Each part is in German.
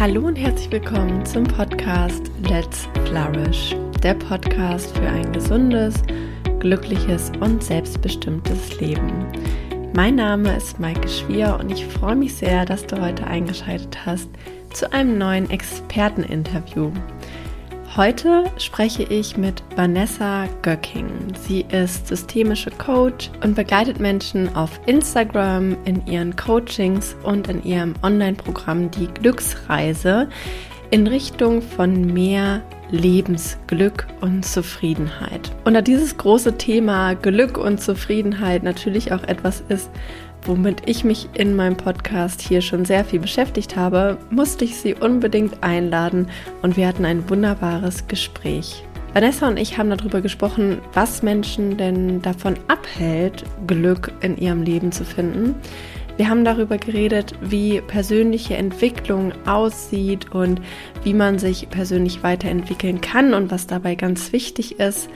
Hallo und herzlich willkommen zum Podcast Let's Flourish, der Podcast für ein gesundes, glückliches und selbstbestimmtes Leben. Mein Name ist Maike Schwier und ich freue mich sehr, dass du heute eingeschaltet hast zu einem neuen Experteninterview. Heute spreche ich mit Vanessa Göcking. Sie ist systemische Coach und begleitet Menschen auf Instagram in ihren Coachings und in ihrem Online-Programm Die Glücksreise in Richtung von mehr Lebensglück und Zufriedenheit. Und da dieses große Thema Glück und Zufriedenheit natürlich auch etwas ist, womit ich mich in meinem Podcast hier schon sehr viel beschäftigt habe, musste ich sie unbedingt einladen und wir hatten ein wunderbares Gespräch. Vanessa und ich haben darüber gesprochen, was Menschen denn davon abhält, Glück in ihrem Leben zu finden. Wir haben darüber geredet, wie persönliche Entwicklung aussieht und wie man sich persönlich weiterentwickeln kann und was dabei ganz wichtig ist.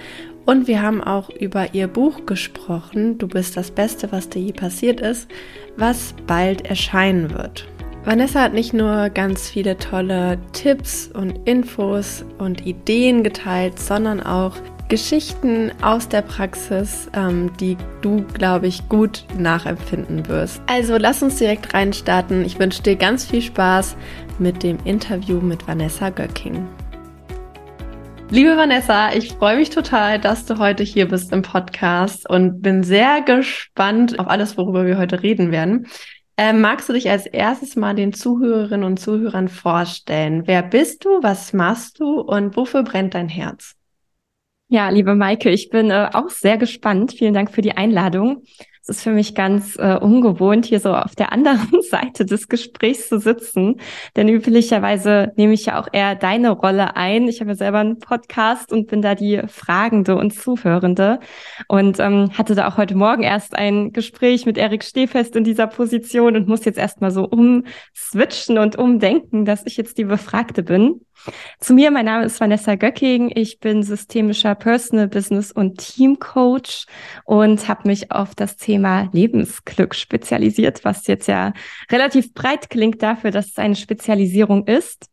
Und wir haben auch über ihr Buch gesprochen, Du bist das Beste, was dir je passiert ist, was bald erscheinen wird. Vanessa hat nicht nur ganz viele tolle Tipps und Infos und Ideen geteilt, sondern auch Geschichten aus der Praxis, ähm, die du, glaube ich, gut nachempfinden wirst. Also lass uns direkt reinstarten. Ich wünsche dir ganz viel Spaß mit dem Interview mit Vanessa Göcking. Liebe Vanessa, ich freue mich total, dass du heute hier bist im Podcast und bin sehr gespannt auf alles, worüber wir heute reden werden. Ähm, magst du dich als erstes mal den Zuhörerinnen und Zuhörern vorstellen? Wer bist du, was machst du und wofür brennt dein Herz? Ja, liebe Maike, ich bin äh, auch sehr gespannt. Vielen Dank für die Einladung. Es ist für mich ganz äh, ungewohnt, hier so auf der anderen Seite des Gesprächs zu sitzen. Denn üblicherweise nehme ich ja auch eher deine Rolle ein. Ich habe ja selber einen Podcast und bin da die Fragende und Zuhörende. Und ähm, hatte da auch heute Morgen erst ein Gespräch mit Erik Stehfest in dieser Position und muss jetzt erstmal so umswitchen und umdenken, dass ich jetzt die Befragte bin. Zu mir, mein Name ist Vanessa Göcking. Ich bin systemischer Personal Business und Team Coach und habe mich auf das Thema Lebensglück spezialisiert, was jetzt ja relativ breit klingt dafür, dass es eine Spezialisierung ist.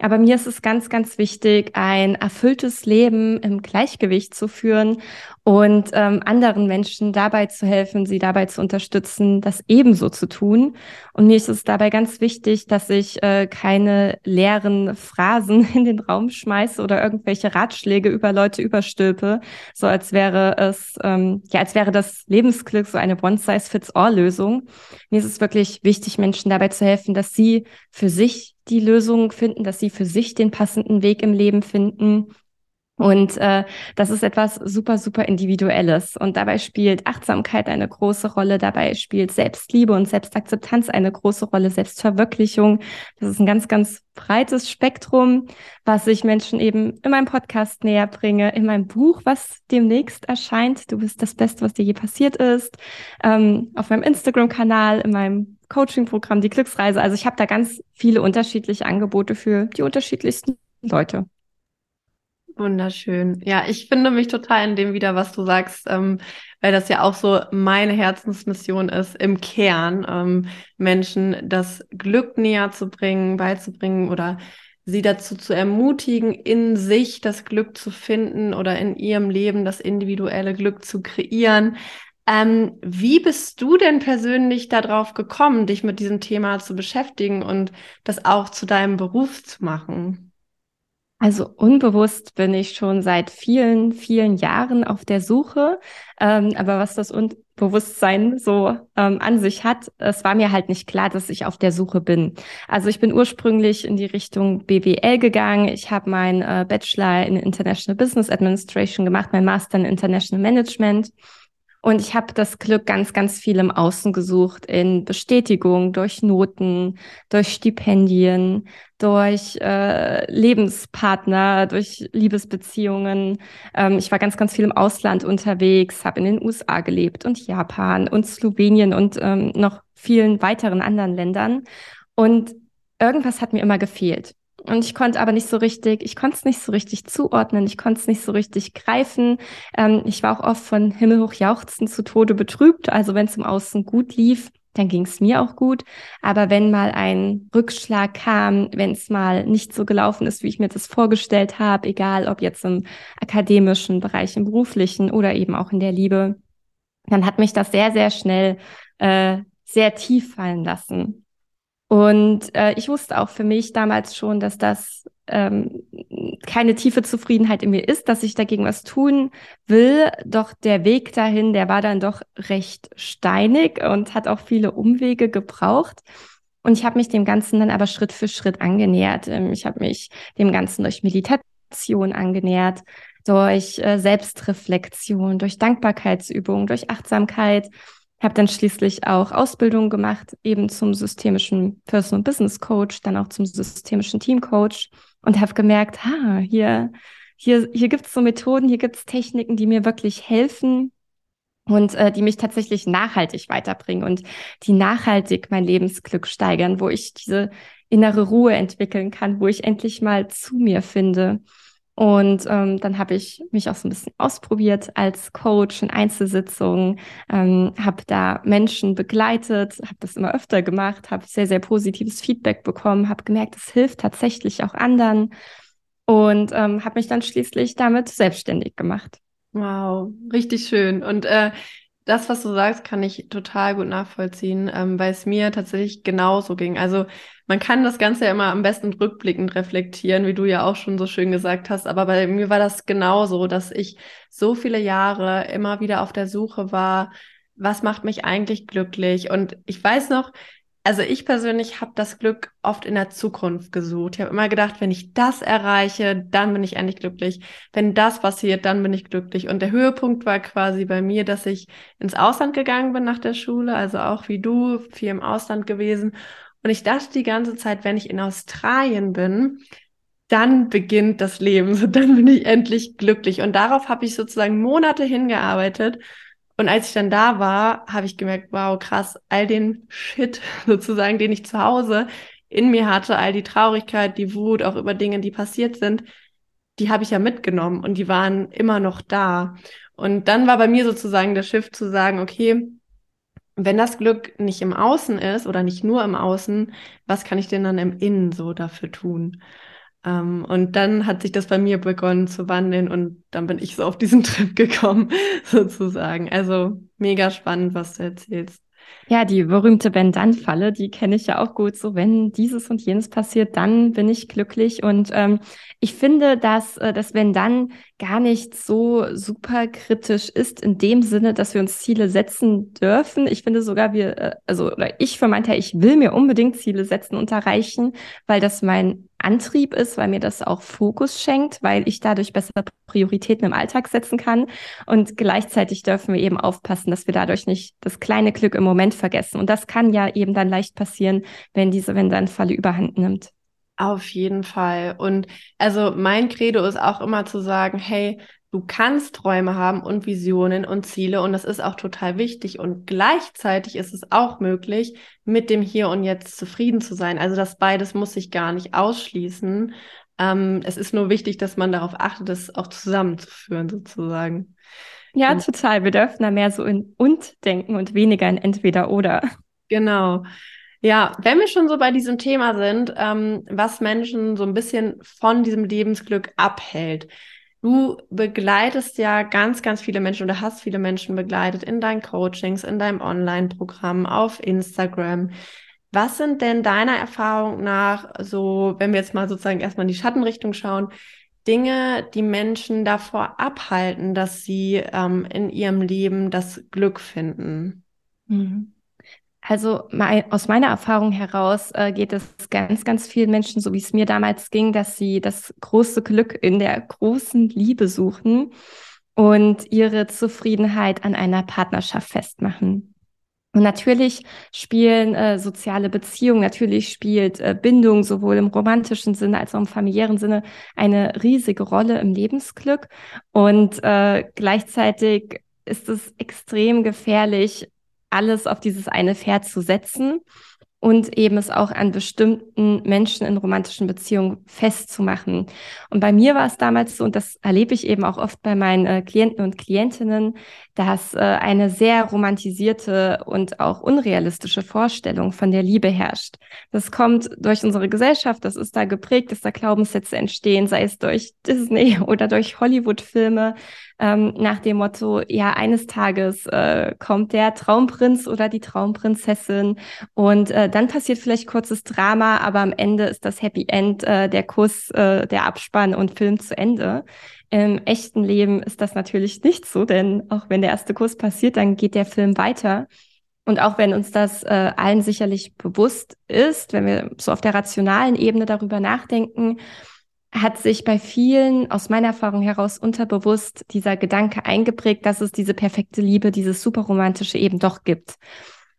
Aber mir ist es ganz, ganz wichtig, ein erfülltes Leben im Gleichgewicht zu führen und ähm, anderen Menschen dabei zu helfen, sie dabei zu unterstützen, das ebenso zu tun. Und mir ist es dabei ganz wichtig, dass ich äh, keine leeren Phrasen in den Raum schmeiße oder irgendwelche Ratschläge über Leute überstülpe, so als wäre es, ähm, ja, als wäre das Lebensglück so eine One-Size-Fits-All-Lösung. Mir ist es wirklich wichtig, Menschen dabei zu helfen, dass sie für sich die Lösung finden, dass sie für sich den passenden Weg im Leben finden. Und äh, das ist etwas super, super Individuelles. Und dabei spielt Achtsamkeit eine große Rolle, dabei spielt Selbstliebe und Selbstakzeptanz eine große Rolle, Selbstverwirklichung. Das ist ein ganz, ganz breites Spektrum, was ich Menschen eben in meinem Podcast näher bringe, in meinem Buch, was demnächst erscheint. Du bist das Beste, was dir je passiert ist, ähm, auf meinem Instagram-Kanal, in meinem Coaching-Programm, die Glücksreise. Also ich habe da ganz viele unterschiedliche Angebote für die unterschiedlichsten Leute. Wunderschön. Ja, ich finde mich total in dem wieder, was du sagst, ähm, weil das ja auch so meine Herzensmission ist, im Kern ähm, Menschen das Glück näher zu bringen, beizubringen oder sie dazu zu ermutigen, in sich das Glück zu finden oder in ihrem Leben das individuelle Glück zu kreieren. Ähm, wie bist du denn persönlich darauf gekommen, dich mit diesem Thema zu beschäftigen und das auch zu deinem Beruf zu machen? Also unbewusst bin ich schon seit vielen, vielen Jahren auf der Suche. Ähm, aber was das Unbewusstsein so ähm, an sich hat, es war mir halt nicht klar, dass ich auf der Suche bin. Also ich bin ursprünglich in die Richtung BWL gegangen. Ich habe meinen äh, Bachelor in International Business Administration gemacht, mein Master in International Management und ich habe das Glück ganz, ganz viel im Außen gesucht, in Bestätigung durch Noten, durch Stipendien, durch äh, Lebenspartner, durch Liebesbeziehungen. Ähm, ich war ganz, ganz viel im Ausland unterwegs, habe in den USA gelebt und Japan und Slowenien und ähm, noch vielen weiteren anderen Ländern. Und irgendwas hat mir immer gefehlt. Und ich konnte aber nicht so richtig, ich konnte es nicht so richtig zuordnen, ich konnte es nicht so richtig greifen. Ähm, ich war auch oft von himmelhoch jauchzen zu Tode betrübt. Also wenn es im Außen gut lief, dann ging es mir auch gut. Aber wenn mal ein Rückschlag kam, wenn es mal nicht so gelaufen ist, wie ich mir das vorgestellt habe, egal ob jetzt im akademischen Bereich, im beruflichen oder eben auch in der Liebe, dann hat mich das sehr, sehr schnell äh, sehr tief fallen lassen. Und äh, ich wusste auch für mich damals schon, dass das ähm, keine tiefe Zufriedenheit in mir ist, dass ich dagegen was tun will. Doch der Weg dahin, der war dann doch recht steinig und hat auch viele Umwege gebraucht. Und ich habe mich dem Ganzen dann aber Schritt für Schritt angenähert. Ähm, ich habe mich dem Ganzen durch Meditation angenähert, durch äh, Selbstreflexion, durch Dankbarkeitsübungen, durch Achtsamkeit habe dann schließlich auch Ausbildung gemacht, eben zum systemischen Personal Business Coach, dann auch zum systemischen Team Coach und habe gemerkt, ha, hier, hier, hier gibt es so Methoden, hier gibt es Techniken, die mir wirklich helfen und äh, die mich tatsächlich nachhaltig weiterbringen und die nachhaltig mein Lebensglück steigern, wo ich diese innere Ruhe entwickeln kann, wo ich endlich mal zu mir finde. Und ähm, dann habe ich mich auch so ein bisschen ausprobiert als Coach in Einzelsitzungen, ähm, habe da Menschen begleitet, habe das immer öfter gemacht, habe sehr, sehr positives Feedback bekommen, habe gemerkt, es hilft tatsächlich auch anderen und ähm, habe mich dann schließlich damit selbstständig gemacht. Wow, richtig schön. Und äh, das, was du sagst, kann ich total gut nachvollziehen, ähm, weil es mir tatsächlich genauso ging. Also man kann das Ganze ja immer am besten rückblickend reflektieren, wie du ja auch schon so schön gesagt hast. Aber bei mir war das genauso, dass ich so viele Jahre immer wieder auf der Suche war, was macht mich eigentlich glücklich? Und ich weiß noch, also ich persönlich habe das Glück oft in der Zukunft gesucht. Ich habe immer gedacht, wenn ich das erreiche, dann bin ich endlich glücklich. Wenn das passiert, dann bin ich glücklich. Und der Höhepunkt war quasi bei mir, dass ich ins Ausland gegangen bin nach der Schule, also auch wie du, viel im Ausland gewesen. Und ich dachte die ganze Zeit, wenn ich in Australien bin, dann beginnt das Leben, dann bin ich endlich glücklich. Und darauf habe ich sozusagen Monate hingearbeitet und als ich dann da war, habe ich gemerkt, wow, krass, all den Shit sozusagen, den ich zu Hause in mir hatte, all die Traurigkeit, die Wut, auch über Dinge, die passiert sind, die habe ich ja mitgenommen und die waren immer noch da. Und dann war bei mir sozusagen der Shift zu sagen, okay, wenn das Glück nicht im Außen ist oder nicht nur im Außen, was kann ich denn dann im Innen so dafür tun? Ähm, und dann hat sich das bei mir begonnen zu wandeln und dann bin ich so auf diesen Trip gekommen, sozusagen. Also mega spannend, was du erzählst. Ja, die berühmte Wenn-Dann-Falle, die kenne ich ja auch gut. So, wenn dieses und jenes passiert, dann bin ich glücklich. Und ähm, ich finde, dass äh, das Wenn-Dann gar nicht so super kritisch ist, in dem Sinne, dass wir uns Ziele setzen dürfen. Ich finde sogar, wir, äh, also, oder ich für meinen Teil, ich will mir unbedingt Ziele setzen und erreichen, weil das mein Antrieb ist, weil mir das auch Fokus schenkt, weil ich dadurch bessere Prioritäten im Alltag setzen kann. Und gleichzeitig dürfen wir eben aufpassen, dass wir dadurch nicht das kleine Glück im Moment vergessen. Und das kann ja eben dann leicht passieren, wenn diese wenn dann Falle überhand nimmt. Auf jeden Fall. Und also mein Credo ist auch immer zu sagen, hey, Du kannst Träume haben und Visionen und Ziele und das ist auch total wichtig und gleichzeitig ist es auch möglich, mit dem Hier und Jetzt zufrieden zu sein. Also das beides muss sich gar nicht ausschließen. Ähm, es ist nur wichtig, dass man darauf achtet, es auch zusammenzuführen sozusagen. Ja, und, total. Wir dürfen da mehr so in und denken und weniger in entweder oder. Genau. Ja, wenn wir schon so bei diesem Thema sind, ähm, was Menschen so ein bisschen von diesem Lebensglück abhält. Du begleitest ja ganz, ganz viele Menschen oder hast viele Menschen begleitet in deinen Coachings, in deinem Online-Programm, auf Instagram. Was sind denn deiner Erfahrung nach so, wenn wir jetzt mal sozusagen erstmal in die Schattenrichtung schauen, Dinge, die Menschen davor abhalten, dass sie ähm, in ihrem Leben das Glück finden? Mhm. Also mein, aus meiner Erfahrung heraus äh, geht es ganz, ganz vielen Menschen, so wie es mir damals ging, dass sie das große Glück in der großen Liebe suchen und ihre Zufriedenheit an einer Partnerschaft festmachen. Und natürlich spielen äh, soziale Beziehungen, natürlich spielt äh, Bindung sowohl im romantischen Sinne als auch im familiären Sinne eine riesige Rolle im Lebensglück. Und äh, gleichzeitig ist es extrem gefährlich, alles auf dieses eine Pferd zu setzen. und eben es auch an bestimmten Menschen in romantischen Beziehungen festzumachen. Und bei mir war es damals so, und das erlebe ich eben auch oft bei meinen äh, Klienten und Klientinnen, dass äh, eine sehr romantisierte und auch unrealistische Vorstellung von der Liebe herrscht. Das kommt durch unsere Gesellschaft, das ist da geprägt, dass da Glaubenssätze entstehen, sei es durch Disney oder durch Hollywood-Filme, ähm, nach dem Motto, ja, eines Tages äh, kommt der Traumprinz oder die Traumprinzessin und äh, dann passiert vielleicht kurzes Drama, aber am Ende ist das Happy End, äh, der Kuss, äh, der Abspann und Film zu Ende. Im echten Leben ist das natürlich nicht so, denn auch wenn der erste Kuss passiert, dann geht der Film weiter. Und auch wenn uns das äh, allen sicherlich bewusst ist, wenn wir so auf der rationalen Ebene darüber nachdenken, hat sich bei vielen aus meiner Erfahrung heraus unterbewusst dieser Gedanke eingeprägt, dass es diese perfekte Liebe, dieses superromantische eben doch gibt.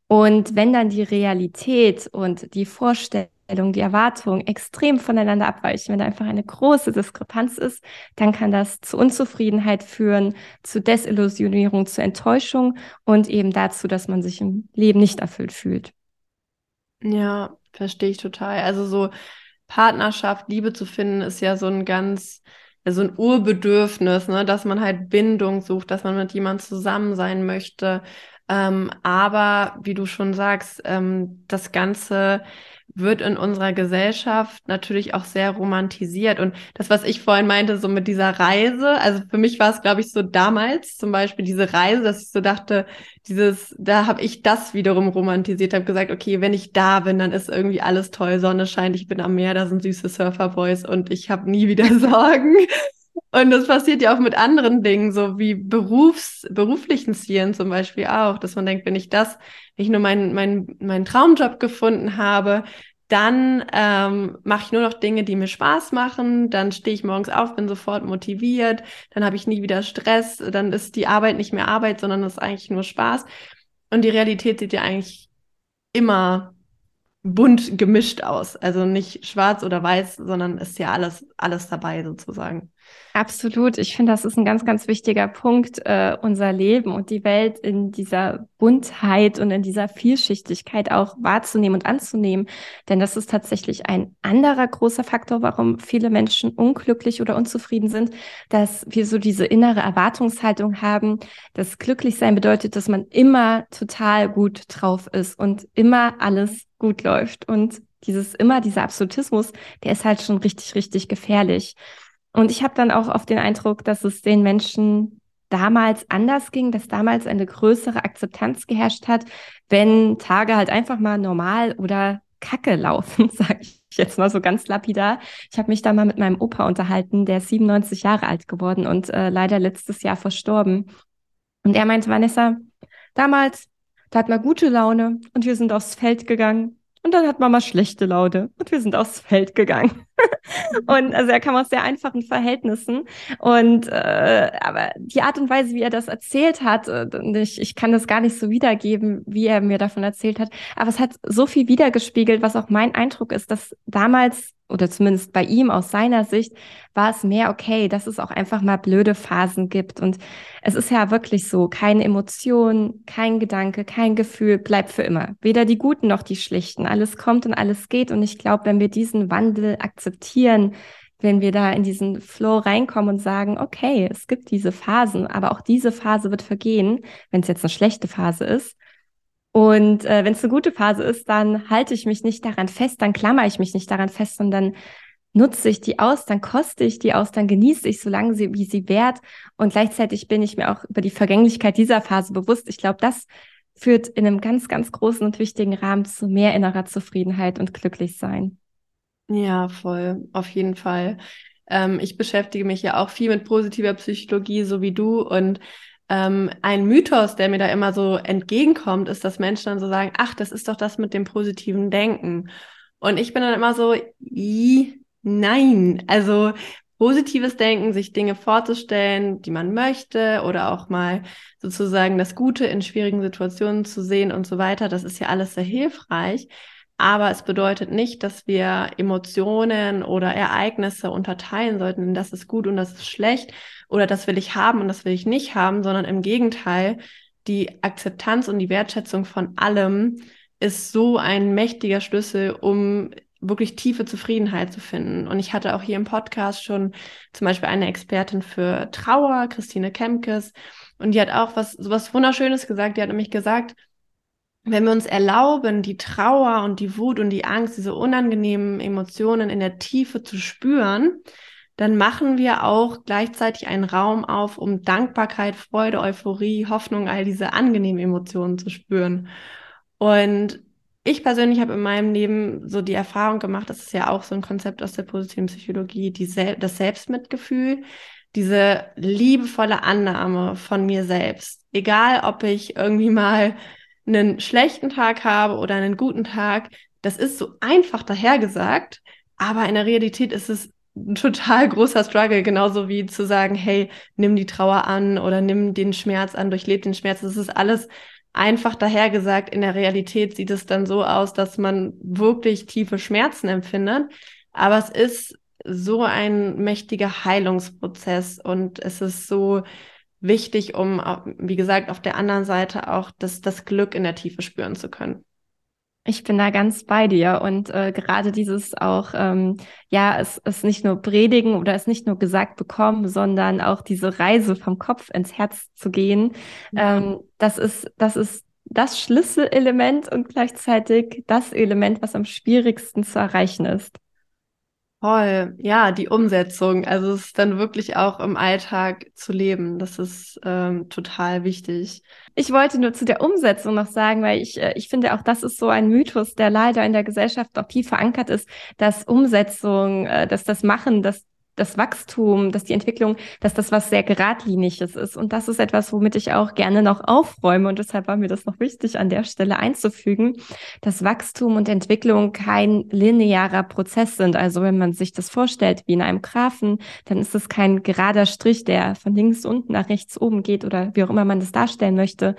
Und wenn dann die Realität und die Vorstellung die Erwartungen extrem voneinander abweichen, wenn da einfach eine große Diskrepanz ist, dann kann das zu Unzufriedenheit führen, zu Desillusionierung, zu Enttäuschung und eben dazu, dass man sich im Leben nicht erfüllt fühlt. Ja, verstehe ich total. Also so Partnerschaft, Liebe zu finden, ist ja so ein ganz, so ein Urbedürfnis, ne, dass man halt Bindung sucht, dass man mit jemandem zusammen sein möchte. Ähm, aber wie du schon sagst, ähm, das Ganze wird in unserer Gesellschaft natürlich auch sehr romantisiert. Und das, was ich vorhin meinte, so mit dieser Reise, also für mich war es, glaube ich, so damals zum Beispiel diese Reise, dass ich so dachte, dieses, da habe ich das wiederum romantisiert, habe gesagt, okay, wenn ich da bin, dann ist irgendwie alles toll, Sonne scheint, ich bin am Meer, da sind süße Surferboys und ich habe nie wieder Sorgen. Und das passiert ja auch mit anderen Dingen, so wie Berufs, beruflichen Zielen zum Beispiel auch, dass man denkt, wenn ich das, wenn ich nur meinen mein, mein Traumjob gefunden habe, dann ähm, mache ich nur noch Dinge, die mir Spaß machen. Dann stehe ich morgens auf, bin sofort motiviert. Dann habe ich nie wieder Stress. Dann ist die Arbeit nicht mehr Arbeit, sondern ist eigentlich nur Spaß. Und die Realität sieht ja eigentlich immer bunt gemischt aus. Also nicht schwarz oder weiß, sondern ist ja alles, alles dabei sozusagen. Absolut. Ich finde, das ist ein ganz, ganz wichtiger Punkt, äh, unser Leben und die Welt in dieser Buntheit und in dieser Vielschichtigkeit auch wahrzunehmen und anzunehmen. Denn das ist tatsächlich ein anderer großer Faktor, warum viele Menschen unglücklich oder unzufrieden sind, dass wir so diese innere Erwartungshaltung haben, dass glücklich sein bedeutet, dass man immer total gut drauf ist und immer alles gut läuft. Und dieses immer, dieser Absolutismus, der ist halt schon richtig, richtig gefährlich. Und ich habe dann auch oft den Eindruck, dass es den Menschen damals anders ging, dass damals eine größere Akzeptanz geherrscht hat, wenn Tage halt einfach mal normal oder Kacke laufen, sage ich jetzt mal so ganz lapidar. Ich habe mich da mal mit meinem Opa unterhalten, der ist 97 Jahre alt geworden und äh, leider letztes Jahr verstorben. Und er meinte, Vanessa, damals, da hat man gute Laune und wir sind aufs Feld gegangen und dann hat Mama schlechte Laune und wir sind aufs Feld gegangen. und also er kam aus sehr einfachen Verhältnissen. Und äh, aber die Art und Weise, wie er das erzählt hat, äh, ich, ich kann das gar nicht so wiedergeben, wie er mir davon erzählt hat. Aber es hat so viel wiedergespiegelt, was auch mein Eindruck ist, dass damals oder zumindest bei ihm aus seiner Sicht war es mehr okay, dass es auch einfach mal blöde Phasen gibt. Und es ist ja wirklich so, keine Emotion, kein Gedanke, kein Gefühl bleibt für immer. Weder die guten noch die schlichten. Alles kommt und alles geht. Und ich glaube, wenn wir diesen Wandel akzeptieren, wenn wir da in diesen Flow reinkommen und sagen, okay, es gibt diese Phasen, aber auch diese Phase wird vergehen, wenn es jetzt eine schlechte Phase ist, und äh, wenn es eine gute Phase ist, dann halte ich mich nicht daran fest, dann klammer ich mich nicht daran fest, sondern nutze ich die aus, dann koste ich die aus, dann genieße ich, solange sie, wie sie wert. Und gleichzeitig bin ich mir auch über die Vergänglichkeit dieser Phase bewusst. Ich glaube, das führt in einem ganz, ganz großen und wichtigen Rahmen zu mehr innerer Zufriedenheit und Glücklichsein. Ja, voll, auf jeden Fall. Ähm, ich beschäftige mich ja auch viel mit positiver Psychologie, so wie du. Und ähm, ein Mythos, der mir da immer so entgegenkommt, ist, dass Menschen dann so sagen, ach, das ist doch das mit dem positiven Denken. Und ich bin dann immer so, nein. Also positives Denken, sich Dinge vorzustellen, die man möchte oder auch mal sozusagen das Gute in schwierigen Situationen zu sehen und so weiter, das ist ja alles sehr hilfreich. Aber es bedeutet nicht, dass wir Emotionen oder Ereignisse unterteilen sollten, das ist gut und das ist schlecht oder das will ich haben und das will ich nicht haben, sondern im Gegenteil, die Akzeptanz und die Wertschätzung von allem ist so ein mächtiger Schlüssel, um wirklich tiefe Zufriedenheit zu finden. Und ich hatte auch hier im Podcast schon zum Beispiel eine Expertin für Trauer, Christine Kemkes, und die hat auch was, so was Wunderschönes gesagt. Die hat nämlich gesagt, wenn wir uns erlauben, die Trauer und die Wut und die Angst, diese unangenehmen Emotionen in der Tiefe zu spüren, dann machen wir auch gleichzeitig einen Raum auf, um Dankbarkeit, Freude, Euphorie, Hoffnung, all diese angenehmen Emotionen zu spüren. Und ich persönlich habe in meinem Leben so die Erfahrung gemacht, das ist ja auch so ein Konzept aus der positiven Psychologie, die Sel das Selbstmitgefühl, diese liebevolle Annahme von mir selbst. Egal, ob ich irgendwie mal einen schlechten Tag habe oder einen guten Tag, das ist so einfach dahergesagt, aber in der Realität ist es ein total großer Struggle, genauso wie zu sagen, hey, nimm die Trauer an oder nimm den Schmerz an, durchlebt den Schmerz. Das ist alles einfach dahergesagt. In der Realität sieht es dann so aus, dass man wirklich tiefe Schmerzen empfindet. Aber es ist so ein mächtiger Heilungsprozess und es ist so wichtig, um, wie gesagt, auf der anderen Seite auch das, das Glück in der Tiefe spüren zu können. Ich bin da ganz bei dir und äh, gerade dieses auch, ähm, ja, es, es nicht nur predigen oder es nicht nur gesagt bekommen, sondern auch diese Reise vom Kopf ins Herz zu gehen, ja. ähm, das ist, das ist das Schlüsselelement und gleichzeitig das Element, was am schwierigsten zu erreichen ist. Voll, ja, die Umsetzung. Also es ist dann wirklich auch im Alltag zu leben. Das ist ähm, total wichtig. Ich wollte nur zu der Umsetzung noch sagen, weil ich, äh, ich finde auch, das ist so ein Mythos, der leider in der Gesellschaft auch tief verankert ist, dass Umsetzung, äh, dass das Machen, dass das Wachstum, dass die Entwicklung, dass das was sehr geradliniges ist. Und das ist etwas, womit ich auch gerne noch aufräume. Und deshalb war mir das noch wichtig, an der Stelle einzufügen, dass Wachstum und Entwicklung kein linearer Prozess sind. Also wenn man sich das vorstellt wie in einem Graphen, dann ist es kein gerader Strich, der von links unten nach rechts oben geht oder wie auch immer man das darstellen möchte,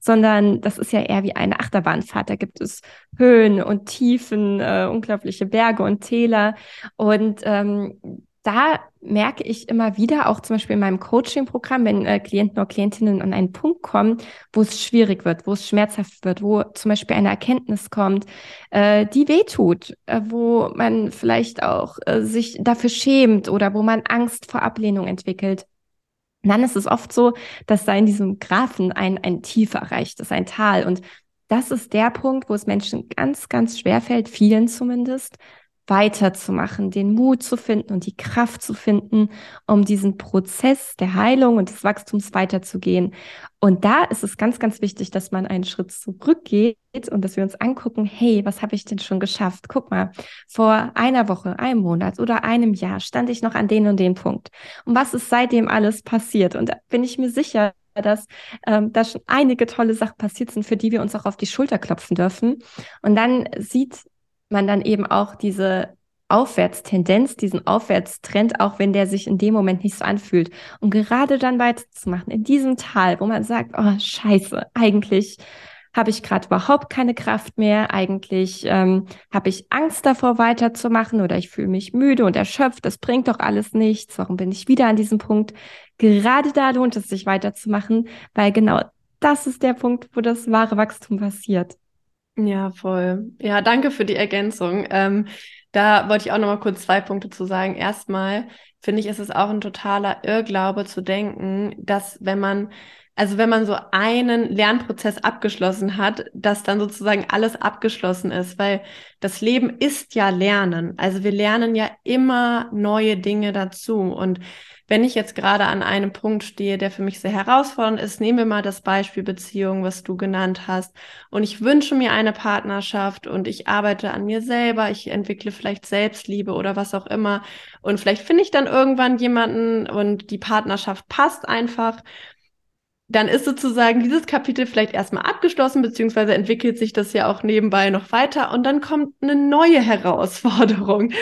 sondern das ist ja eher wie eine Achterbahnfahrt. Da gibt es Höhen und Tiefen, äh, unglaubliche Berge und Täler. Und ähm, da merke ich immer wieder, auch zum Beispiel in meinem Coaching-Programm, wenn äh, Klienten oder Klientinnen an einen Punkt kommen, wo es schwierig wird, wo es schmerzhaft wird, wo zum Beispiel eine Erkenntnis kommt, äh, die wehtut, äh, wo man vielleicht auch äh, sich dafür schämt oder wo man Angst vor Ablehnung entwickelt. dann ist es oft so, dass da in diesem Graphen ein, ein Tief erreicht ist, ein Tal. Und das ist der Punkt, wo es Menschen ganz, ganz schwer fällt, vielen zumindest, weiterzumachen, den Mut zu finden und die Kraft zu finden, um diesen Prozess der Heilung und des Wachstums weiterzugehen. Und da ist es ganz, ganz wichtig, dass man einen Schritt zurückgeht und dass wir uns angucken, hey, was habe ich denn schon geschafft? Guck mal, vor einer Woche, einem Monat oder einem Jahr stand ich noch an den und den Punkt. Und was ist seitdem alles passiert? Und da bin ich mir sicher, dass ähm, da schon einige tolle Sachen passiert sind, für die wir uns auch auf die Schulter klopfen dürfen. Und dann sieht man dann eben auch diese Aufwärtstendenz, diesen Aufwärtstrend, auch wenn der sich in dem Moment nicht so anfühlt. Und gerade dann weiterzumachen, in diesem Tal, wo man sagt, oh scheiße, eigentlich habe ich gerade überhaupt keine Kraft mehr, eigentlich ähm, habe ich Angst davor weiterzumachen oder ich fühle mich müde und erschöpft, das bringt doch alles nichts, warum bin ich wieder an diesem Punkt? Gerade da lohnt es sich weiterzumachen, weil genau das ist der Punkt, wo das wahre Wachstum passiert. Ja, voll. Ja, danke für die Ergänzung. Ähm, da wollte ich auch noch mal kurz zwei Punkte zu sagen. Erstmal finde ich, ist es auch ein totaler Irrglaube zu denken, dass wenn man also wenn man so einen Lernprozess abgeschlossen hat, dass dann sozusagen alles abgeschlossen ist, weil das Leben ist ja Lernen. Also wir lernen ja immer neue Dinge dazu. Und wenn ich jetzt gerade an einem Punkt stehe, der für mich sehr herausfordernd ist, nehmen wir mal das Beispiel Beziehung, was du genannt hast. Und ich wünsche mir eine Partnerschaft und ich arbeite an mir selber, ich entwickle vielleicht Selbstliebe oder was auch immer. Und vielleicht finde ich dann irgendwann jemanden und die Partnerschaft passt einfach dann ist sozusagen dieses Kapitel vielleicht erstmal abgeschlossen, beziehungsweise entwickelt sich das ja auch nebenbei noch weiter und dann kommt eine neue Herausforderung.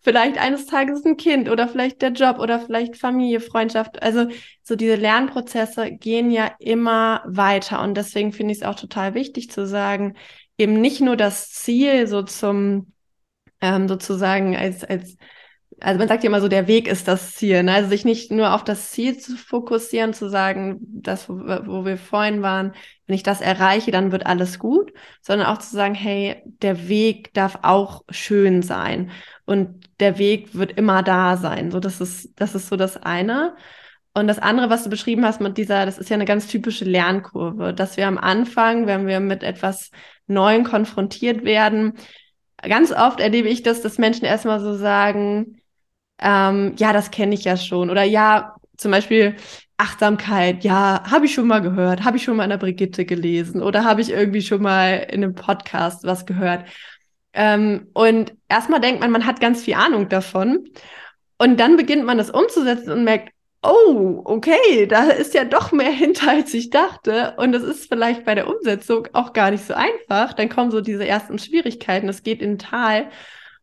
Vielleicht eines Tages ein Kind oder vielleicht der Job oder vielleicht Familie, Freundschaft. Also so diese Lernprozesse gehen ja immer weiter und deswegen finde ich es auch total wichtig zu sagen, eben nicht nur das Ziel so zum ähm, sozusagen als als also man sagt ja immer so, der Weg ist das Ziel. Ne? Also sich nicht nur auf das Ziel zu fokussieren, zu sagen, das, wo, wo wir vorhin waren, wenn ich das erreiche, dann wird alles gut, sondern auch zu sagen, hey, der Weg darf auch schön sein und der Weg wird immer da sein. So, das ist, das ist so das eine. Und das andere, was du beschrieben hast mit dieser, das ist ja eine ganz typische Lernkurve, dass wir am Anfang, wenn wir mit etwas Neuem konfrontiert werden, ganz oft erlebe ich das, dass Menschen erstmal so sagen, ähm, ja, das kenne ich ja schon. Oder ja, zum Beispiel Achtsamkeit, ja, habe ich schon mal gehört, habe ich schon mal in der Brigitte gelesen oder habe ich irgendwie schon mal in einem Podcast was gehört. Ähm, und erstmal denkt man, man hat ganz viel Ahnung davon. Und dann beginnt man das umzusetzen und merkt, oh, okay, da ist ja doch mehr hinter, als ich dachte. Und es ist vielleicht bei der Umsetzung auch gar nicht so einfach. Dann kommen so diese ersten Schwierigkeiten, es geht in den Tal.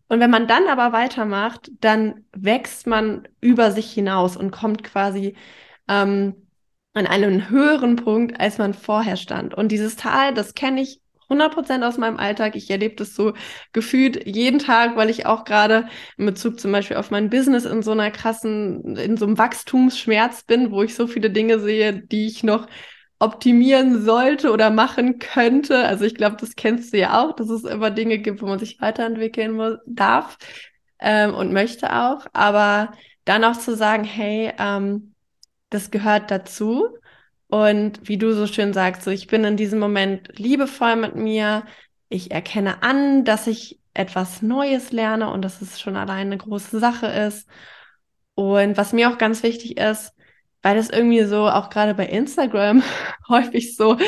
Und wenn man dann aber weitermacht, dann wächst man über sich hinaus und kommt quasi ähm, an einen höheren Punkt, als man vorher stand. Und dieses Tal, das kenne ich 100% aus meinem Alltag. Ich erlebe das so gefühlt jeden Tag, weil ich auch gerade in Bezug zum Beispiel auf mein Business in so einer krassen, in so einem Wachstumsschmerz bin, wo ich so viele Dinge sehe, die ich noch optimieren sollte oder machen könnte. Also ich glaube, das kennst du ja auch, dass es immer Dinge gibt, wo man sich weiterentwickeln muss, darf ähm, und möchte auch. Aber dann auch zu sagen, hey, ähm, das gehört dazu. Und wie du so schön sagst, so ich bin in diesem Moment liebevoll mit mir. Ich erkenne an, dass ich etwas Neues lerne und dass es schon allein eine große Sache ist. Und was mir auch ganz wichtig ist, weil das irgendwie so auch gerade bei Instagram häufig so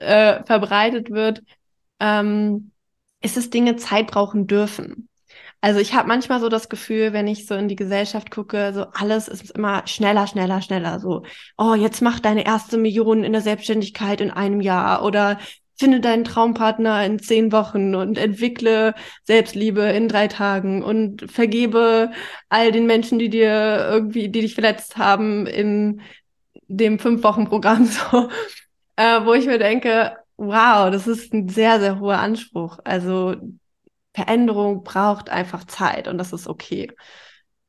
äh, verbreitet wird, ähm, ist es Dinge Zeit brauchen dürfen. Also ich habe manchmal so das Gefühl, wenn ich so in die Gesellschaft gucke, so alles ist immer schneller, schneller, schneller. So, oh, jetzt mach deine erste Million in der Selbstständigkeit in einem Jahr oder finde deinen Traumpartner in zehn Wochen und entwickle Selbstliebe in drei Tagen und vergebe all den Menschen, die dir irgendwie, die dich verletzt haben, in dem fünf Wochen Programm so, äh, wo ich mir denke, wow, das ist ein sehr, sehr hoher Anspruch. Also Veränderung braucht einfach Zeit und das ist okay.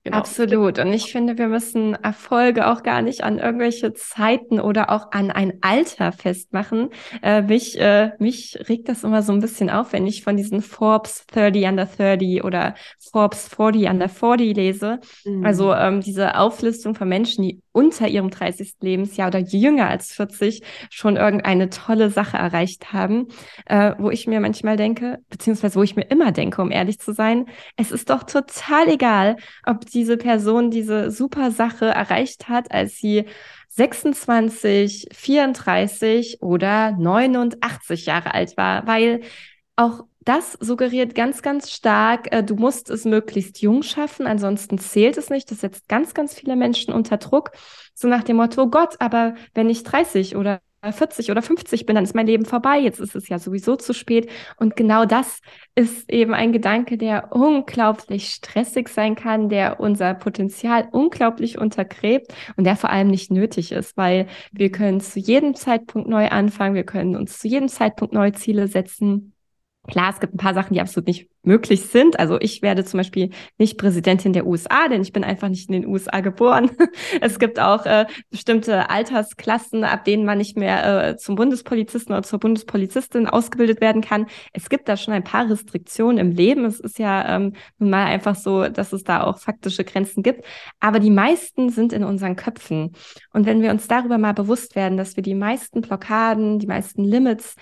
Genau. Absolut. Und ich finde, wir müssen Erfolge auch gar nicht an irgendwelche Zeiten oder auch an ein Alter festmachen. Äh, mich, äh, mich regt das immer so ein bisschen auf, wenn ich von diesen Forbes 30 under 30 oder Forbes 40 under 40 lese. Mhm. Also ähm, diese Auflistung von Menschen, die unter ihrem 30. Lebensjahr oder jünger als 40 schon irgendeine tolle Sache erreicht haben, äh, wo ich mir manchmal denke, beziehungsweise wo ich mir immer denke, um ehrlich zu sein, es ist doch total egal, ob diese Person diese super Sache erreicht hat, als sie 26, 34 oder 89 Jahre alt war, weil auch das suggeriert ganz, ganz stark, äh, du musst es möglichst jung schaffen, ansonsten zählt es nicht. Das setzt ganz, ganz viele Menschen unter Druck. So nach dem Motto, Gott, aber wenn ich 30 oder 40 oder 50 bin, dann ist mein Leben vorbei. Jetzt ist es ja sowieso zu spät. Und genau das ist eben ein Gedanke, der unglaublich stressig sein kann, der unser Potenzial unglaublich untergräbt und der vor allem nicht nötig ist, weil wir können zu jedem Zeitpunkt neu anfangen. Wir können uns zu jedem Zeitpunkt neue Ziele setzen. Klar, es gibt ein paar Sachen, die absolut nicht möglich sind. Also ich werde zum Beispiel nicht Präsidentin der USA, denn ich bin einfach nicht in den USA geboren. Es gibt auch äh, bestimmte Altersklassen, ab denen man nicht mehr äh, zum Bundespolizisten oder zur Bundespolizistin ausgebildet werden kann. Es gibt da schon ein paar Restriktionen im Leben. Es ist ja ähm, nun mal einfach so, dass es da auch faktische Grenzen gibt. Aber die meisten sind in unseren Köpfen. Und wenn wir uns darüber mal bewusst werden, dass wir die meisten Blockaden, die meisten Limits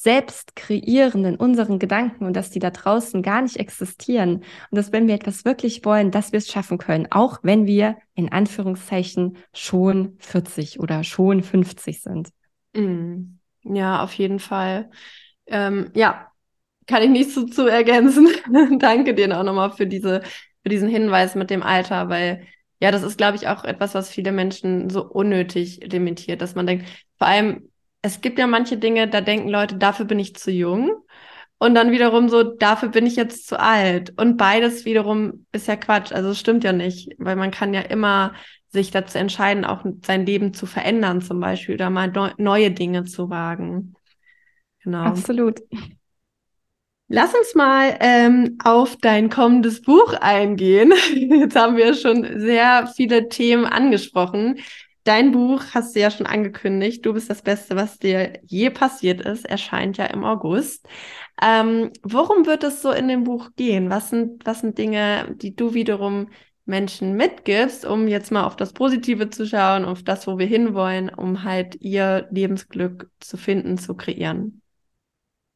selbst kreieren in unseren Gedanken und dass die da draußen gar nicht existieren und dass wenn wir etwas wirklich wollen, dass wir es schaffen können, auch wenn wir in Anführungszeichen schon 40 oder schon 50 sind. Mm. Ja, auf jeden Fall. Ähm, ja, kann ich nicht so zu ergänzen. Danke dir auch nochmal für diese, für diesen Hinweis mit dem Alter, weil ja, das ist, glaube ich, auch etwas, was viele Menschen so unnötig limitiert, dass man denkt, vor allem es gibt ja manche Dinge, da denken Leute, dafür bin ich zu jung. Und dann wiederum so, dafür bin ich jetzt zu alt. Und beides wiederum ist ja Quatsch. Also es stimmt ja nicht, weil man kann ja immer sich dazu entscheiden, auch sein Leben zu verändern, zum Beispiel, oder mal neue Dinge zu wagen. Genau. Absolut. Lass uns mal ähm, auf dein kommendes Buch eingehen. Jetzt haben wir schon sehr viele Themen angesprochen. Dein Buch hast du ja schon angekündigt. Du bist das Beste, was dir je passiert ist. Erscheint ja im August. Ähm, worum wird es so in dem Buch gehen? Was sind, was sind Dinge, die du wiederum Menschen mitgibst, um jetzt mal auf das Positive zu schauen, auf das, wo wir hinwollen, um halt ihr Lebensglück zu finden, zu kreieren?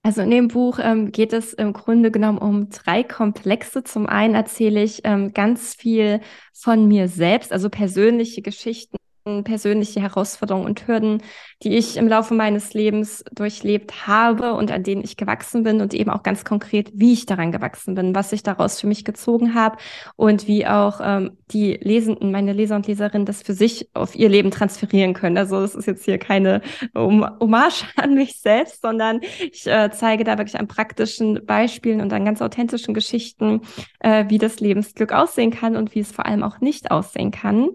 Also in dem Buch ähm, geht es im Grunde genommen um drei Komplexe. Zum einen erzähle ich ähm, ganz viel von mir selbst, also persönliche Geschichten persönliche Herausforderungen und Hürden, die ich im Laufe meines Lebens durchlebt habe und an denen ich gewachsen bin und eben auch ganz konkret, wie ich daran gewachsen bin, was ich daraus für mich gezogen habe und wie auch ähm, die Lesenden, meine Leser und Leserinnen das für sich auf ihr Leben transferieren können. Also das ist jetzt hier keine Hommage an mich selbst, sondern ich äh, zeige da wirklich an praktischen Beispielen und an ganz authentischen Geschichten, äh, wie das Lebensglück aussehen kann und wie es vor allem auch nicht aussehen kann.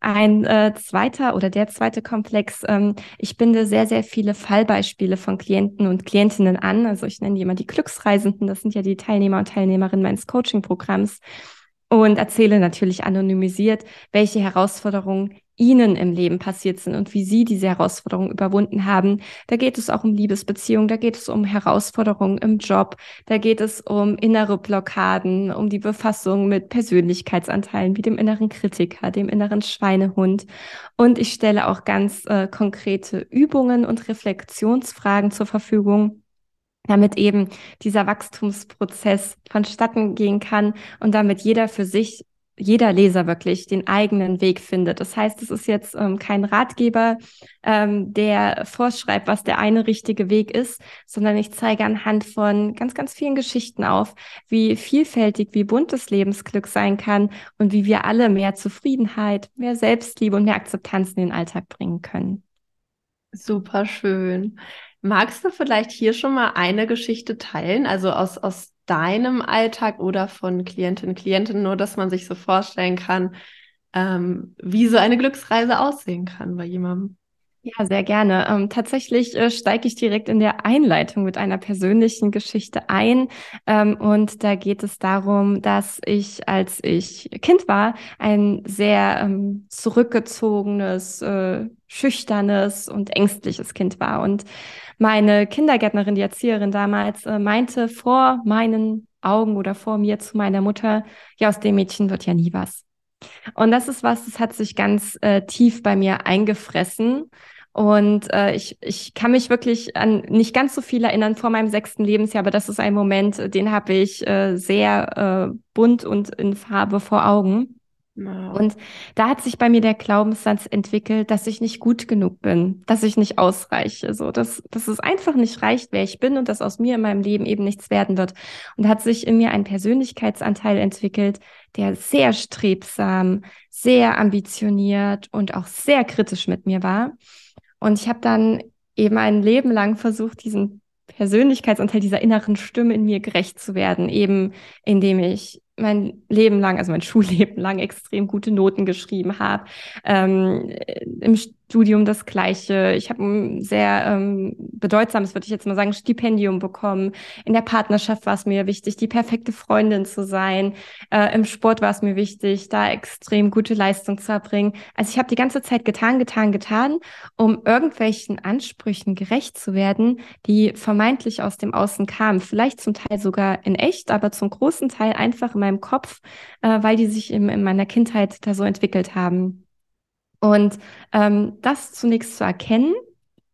Ein äh, zweiter oder der zweite Komplex, ähm, ich binde sehr, sehr viele Fallbeispiele von Klienten und Klientinnen an. Also ich nenne die immer die Glücksreisenden. Das sind ja die Teilnehmer und Teilnehmerinnen meines Coaching-Programms und erzähle natürlich anonymisiert, welche Herausforderungen ihnen im Leben passiert sind und wie sie diese Herausforderungen überwunden haben. Da geht es auch um Liebesbeziehungen, da geht es um Herausforderungen im Job, da geht es um innere Blockaden, um die Befassung mit Persönlichkeitsanteilen wie dem inneren Kritiker, dem inneren Schweinehund. Und ich stelle auch ganz äh, konkrete Übungen und Reflexionsfragen zur Verfügung damit eben dieser Wachstumsprozess vonstatten gehen kann und damit jeder für sich, jeder Leser wirklich den eigenen Weg findet. Das heißt, es ist jetzt ähm, kein Ratgeber, ähm, der vorschreibt, was der eine richtige Weg ist, sondern ich zeige anhand von ganz, ganz vielen Geschichten auf, wie vielfältig, wie bunt das Lebensglück sein kann und wie wir alle mehr Zufriedenheit, mehr Selbstliebe und mehr Akzeptanz in den Alltag bringen können. Super schön. Magst du vielleicht hier schon mal eine Geschichte teilen, also aus, aus deinem Alltag oder von Klientinnen und Klienten, nur dass man sich so vorstellen kann, ähm, wie so eine Glücksreise aussehen kann bei jemandem? Ja, sehr gerne. Ähm, tatsächlich äh, steige ich direkt in der Einleitung mit einer persönlichen Geschichte ein. Ähm, und da geht es darum, dass ich, als ich Kind war, ein sehr ähm, zurückgezogenes, äh, schüchternes und ängstliches Kind war. Und meine Kindergärtnerin, die Erzieherin damals, äh, meinte vor meinen Augen oder vor mir zu meiner Mutter, ja, aus dem Mädchen wird ja nie was. Und das ist was, das hat sich ganz äh, tief bei mir eingefressen. Und äh, ich, ich kann mich wirklich an nicht ganz so viel erinnern vor meinem sechsten Lebensjahr, aber das ist ein Moment, den habe ich äh, sehr äh, bunt und in Farbe vor Augen. Wow. Und da hat sich bei mir der Glaubenssatz entwickelt, dass ich nicht gut genug bin, dass ich nicht ausreiche, so dass, dass es einfach nicht reicht, wer ich bin und dass aus mir in meinem Leben eben nichts werden wird. Und hat sich in mir ein Persönlichkeitsanteil entwickelt, der sehr strebsam, sehr ambitioniert und auch sehr kritisch mit mir war. Und ich habe dann eben ein Leben lang versucht, diesen Persönlichkeitsanteil dieser inneren Stimme in mir gerecht zu werden, eben indem ich mein Leben lang, also mein Schulleben lang extrem gute Noten geschrieben habe, ähm, im Studium das Gleiche. Ich habe ein sehr ähm, bedeutsames, würde ich jetzt mal sagen, Stipendium bekommen. In der Partnerschaft war es mir wichtig, die perfekte Freundin zu sein. Äh, Im Sport war es mir wichtig, da extrem gute Leistung zu erbringen. Also ich habe die ganze Zeit getan, getan, getan, um irgendwelchen Ansprüchen gerecht zu werden, die vermeintlich aus dem Außen kamen. Vielleicht zum Teil sogar in echt, aber zum großen Teil einfach in meinem Kopf, äh, weil die sich in, in meiner Kindheit da so entwickelt haben. Und ähm, das zunächst zu erkennen,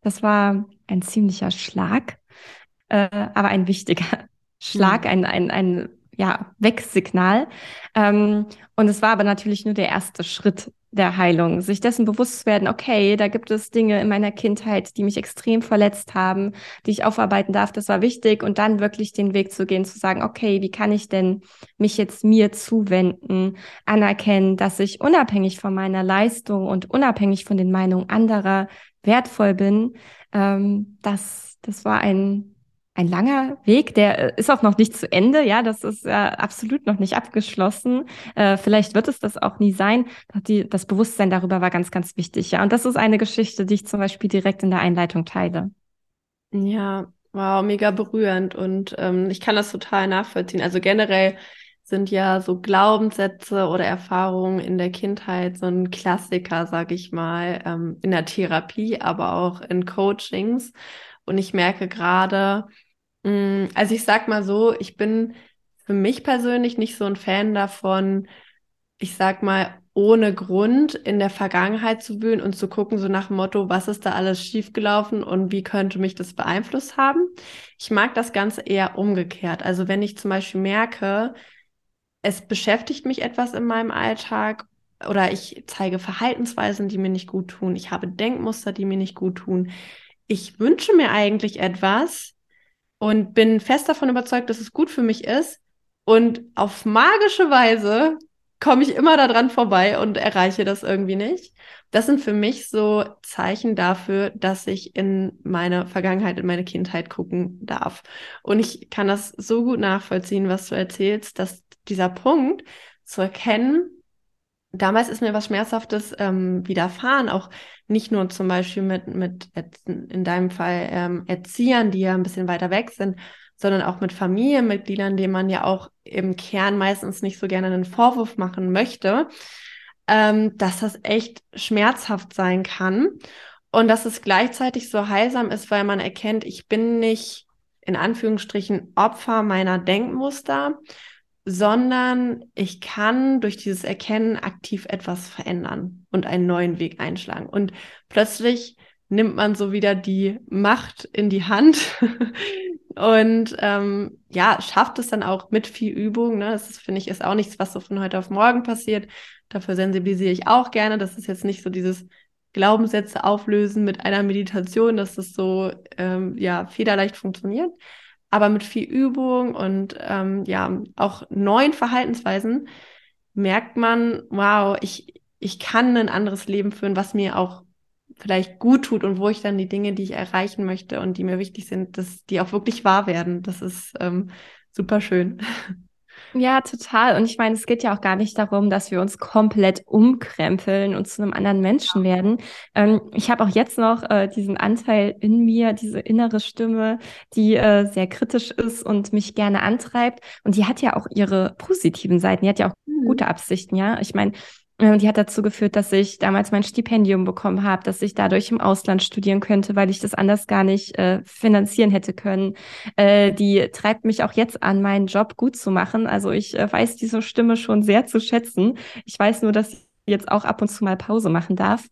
das war ein ziemlicher Schlag, äh, aber ein wichtiger Schlag, mhm. ein, ein, ein ja, Wegsignal. Ähm, und es war aber natürlich nur der erste Schritt der Heilung, sich dessen bewusst zu werden, okay, da gibt es Dinge in meiner Kindheit, die mich extrem verletzt haben, die ich aufarbeiten darf, das war wichtig. Und dann wirklich den Weg zu gehen, zu sagen, okay, wie kann ich denn mich jetzt mir zuwenden, anerkennen, dass ich unabhängig von meiner Leistung und unabhängig von den Meinungen anderer wertvoll bin, ähm, das, das war ein ein langer Weg, der äh, ist auch noch nicht zu Ende, ja, das ist äh, absolut noch nicht abgeschlossen. Äh, vielleicht wird es das auch nie sein. Die, das Bewusstsein darüber war ganz, ganz wichtig, ja. Und das ist eine Geschichte, die ich zum Beispiel direkt in der Einleitung teile. Ja, Wow, mega berührend und ähm, ich kann das total nachvollziehen. Also generell sind ja so Glaubenssätze oder Erfahrungen in der Kindheit so ein Klassiker, sag ich mal, ähm, in der Therapie, aber auch in Coachings. Und ich merke gerade, also ich sag mal so, ich bin für mich persönlich nicht so ein Fan davon, ich sag mal, ohne Grund in der Vergangenheit zu wühlen und zu gucken, so nach dem Motto, was ist da alles schiefgelaufen und wie könnte mich das beeinflusst haben. Ich mag das Ganze eher umgekehrt. Also wenn ich zum Beispiel merke, es beschäftigt mich etwas in meinem Alltag oder ich zeige Verhaltensweisen, die mir nicht gut tun, ich habe Denkmuster, die mir nicht gut tun. Ich wünsche mir eigentlich etwas und bin fest davon überzeugt, dass es gut für mich ist. Und auf magische Weise komme ich immer daran vorbei und erreiche das irgendwie nicht. Das sind für mich so Zeichen dafür, dass ich in meine Vergangenheit, in meine Kindheit gucken darf. Und ich kann das so gut nachvollziehen, was du erzählst, dass dieser Punkt zu erkennen, damals ist mir was Schmerzhaftes ähm, widerfahren, auch nicht nur zum Beispiel mit, mit in deinem Fall ähm, Erziehern, die ja ein bisschen weiter weg sind, sondern auch mit Familienmitgliedern, denen man ja auch im Kern meistens nicht so gerne einen Vorwurf machen möchte, ähm, dass das echt schmerzhaft sein kann. Und dass es gleichzeitig so heilsam ist, weil man erkennt, ich bin nicht in Anführungsstrichen Opfer meiner Denkmuster, sondern ich kann durch dieses Erkennen aktiv etwas verändern und einen neuen Weg einschlagen. Und plötzlich nimmt man so wieder die Macht in die Hand und ähm, ja, schafft es dann auch mit viel Übung. Ne? Das finde ich, ist auch nichts, was so von heute auf morgen passiert. Dafür sensibilisiere ich auch gerne. Das ist jetzt nicht so dieses Glaubenssätze auflösen mit einer Meditation, dass das so ähm, ja federleicht funktioniert. Aber mit viel Übung und ähm, ja auch neuen Verhaltensweisen merkt man, wow, ich, ich kann ein anderes Leben führen, was mir auch vielleicht gut tut und wo ich dann die Dinge, die ich erreichen möchte und die mir wichtig sind, dass die auch wirklich wahr werden. Das ist ähm, super schön. Ja, total. Und ich meine, es geht ja auch gar nicht darum, dass wir uns komplett umkrempeln und zu einem anderen Menschen werden. Ähm, ich habe auch jetzt noch äh, diesen Anteil in mir, diese innere Stimme, die äh, sehr kritisch ist und mich gerne antreibt. Und die hat ja auch ihre positiven Seiten. Die hat ja auch mhm. gute Absichten, ja. Ich meine, die hat dazu geführt, dass ich damals mein Stipendium bekommen habe, dass ich dadurch im Ausland studieren könnte, weil ich das anders gar nicht äh, finanzieren hätte können. Äh, die treibt mich auch jetzt an, meinen Job gut zu machen. Also ich äh, weiß diese Stimme schon sehr zu schätzen. Ich weiß nur, dass ich jetzt auch ab und zu mal Pause machen darf.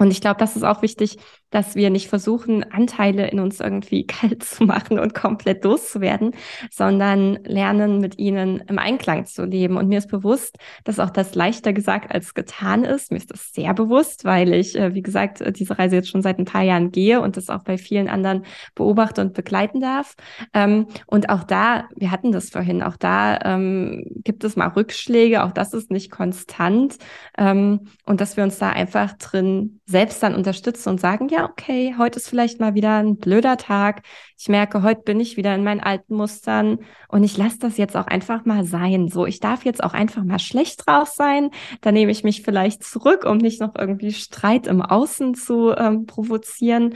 Und ich glaube, das ist auch wichtig, dass wir nicht versuchen, Anteile in uns irgendwie kalt zu machen und komplett loszuwerden, sondern lernen, mit ihnen im Einklang zu leben. Und mir ist bewusst, dass auch das leichter gesagt als getan ist. Mir ist das sehr bewusst, weil ich, äh, wie gesagt, äh, diese Reise jetzt schon seit ein paar Jahren gehe und das auch bei vielen anderen beobachte und begleiten darf. Ähm, und auch da, wir hatten das vorhin, auch da ähm, gibt es mal Rückschläge, auch das ist nicht konstant. Ähm, und dass wir uns da einfach drin selbst dann unterstützen und sagen, ja, ja, okay, heute ist vielleicht mal wieder ein blöder Tag. Ich merke, heute bin ich wieder in meinen alten Mustern und ich lasse das jetzt auch einfach mal sein. So, ich darf jetzt auch einfach mal schlecht drauf sein. Da nehme ich mich vielleicht zurück, um nicht noch irgendwie Streit im Außen zu ähm, provozieren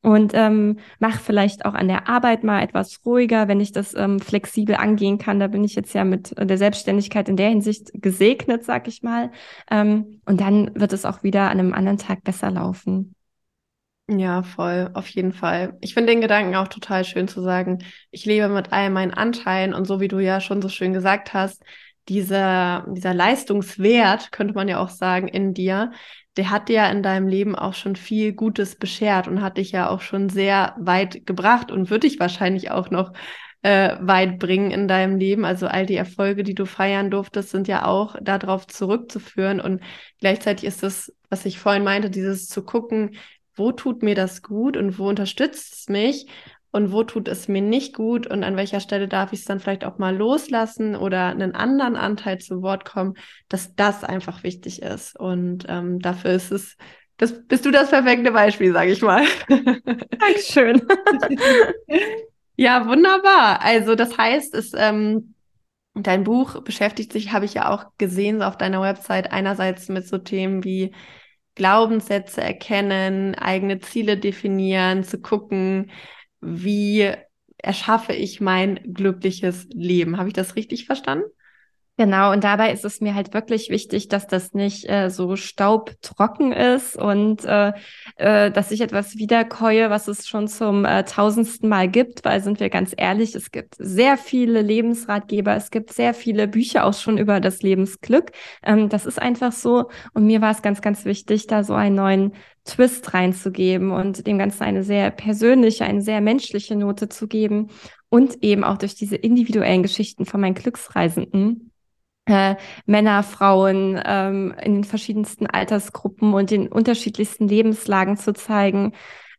und ähm, mach vielleicht auch an der Arbeit mal etwas ruhiger, wenn ich das ähm, flexibel angehen kann. Da bin ich jetzt ja mit der Selbstständigkeit in der Hinsicht gesegnet, sag ich mal. Ähm, und dann wird es auch wieder an einem anderen Tag besser laufen. Ja, voll, auf jeden Fall. Ich finde den Gedanken auch total schön zu sagen, ich lebe mit all meinen Anteilen und so wie du ja schon so schön gesagt hast, dieser, dieser Leistungswert, könnte man ja auch sagen, in dir, der hat dir ja in deinem Leben auch schon viel Gutes beschert und hat dich ja auch schon sehr weit gebracht und wird dich wahrscheinlich auch noch äh, weit bringen in deinem Leben. Also all die Erfolge, die du feiern durftest, sind ja auch darauf zurückzuführen. Und gleichzeitig ist das, was ich vorhin meinte, dieses zu gucken, wo tut mir das gut und wo unterstützt es mich und wo tut es mir nicht gut und an welcher Stelle darf ich es dann vielleicht auch mal loslassen oder einen anderen Anteil zu Wort kommen, dass das einfach wichtig ist. Und ähm, dafür ist es, das bist du das perfekte Beispiel, sage ich mal. Dankeschön. ja, wunderbar. Also das heißt, es ähm, dein Buch beschäftigt sich, habe ich ja auch gesehen, so auf deiner Website, einerseits mit so Themen wie Glaubenssätze erkennen, eigene Ziele definieren, zu gucken, wie erschaffe ich mein glückliches Leben. Habe ich das richtig verstanden? Genau, und dabei ist es mir halt wirklich wichtig, dass das nicht äh, so staubtrocken ist und äh, äh, dass ich etwas wiederkäue, was es schon zum äh, tausendsten Mal gibt, weil sind wir ganz ehrlich, es gibt sehr viele Lebensratgeber, es gibt sehr viele Bücher auch schon über das Lebensglück. Ähm, das ist einfach so. Und mir war es ganz, ganz wichtig, da so einen neuen Twist reinzugeben und dem Ganzen eine sehr persönliche, eine sehr menschliche Note zu geben und eben auch durch diese individuellen Geschichten von meinen Glücksreisenden äh, Männer, Frauen ähm, in den verschiedensten Altersgruppen und den unterschiedlichsten Lebenslagen zu zeigen,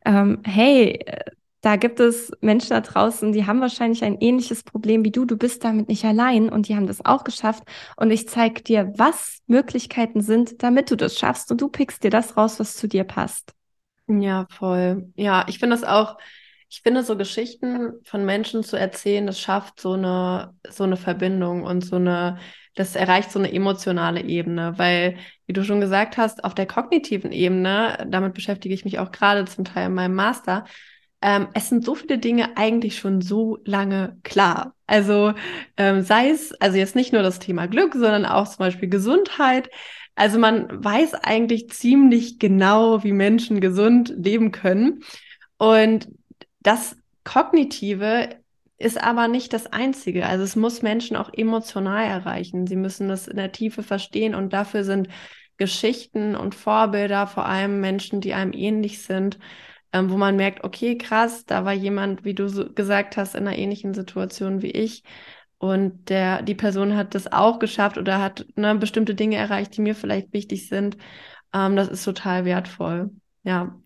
ähm, hey, äh, da gibt es Menschen da draußen, die haben wahrscheinlich ein ähnliches Problem wie du. Du bist damit nicht allein und die haben das auch geschafft. Und ich zeige dir, was Möglichkeiten sind, damit du das schaffst. Und du pickst dir das raus, was zu dir passt. Ja, voll. Ja, ich finde das auch, ich finde so Geschichten von Menschen zu erzählen, das schafft so eine, so eine Verbindung und so eine das erreicht so eine emotionale Ebene, weil, wie du schon gesagt hast, auf der kognitiven Ebene, damit beschäftige ich mich auch gerade zum Teil in meinem Master, ähm, es sind so viele Dinge eigentlich schon so lange klar. Also ähm, sei es, also jetzt nicht nur das Thema Glück, sondern auch zum Beispiel Gesundheit. Also man weiß eigentlich ziemlich genau, wie Menschen gesund leben können. Und das Kognitive ist aber nicht das Einzige. Also es muss Menschen auch emotional erreichen. Sie müssen das in der Tiefe verstehen und dafür sind Geschichten und Vorbilder, vor allem Menschen, die einem ähnlich sind, ähm, wo man merkt, okay, krass, da war jemand, wie du so gesagt hast, in einer ähnlichen Situation wie ich. Und der, die Person hat das auch geschafft oder hat ne, bestimmte Dinge erreicht, die mir vielleicht wichtig sind. Ähm, das ist total wertvoll. Ja.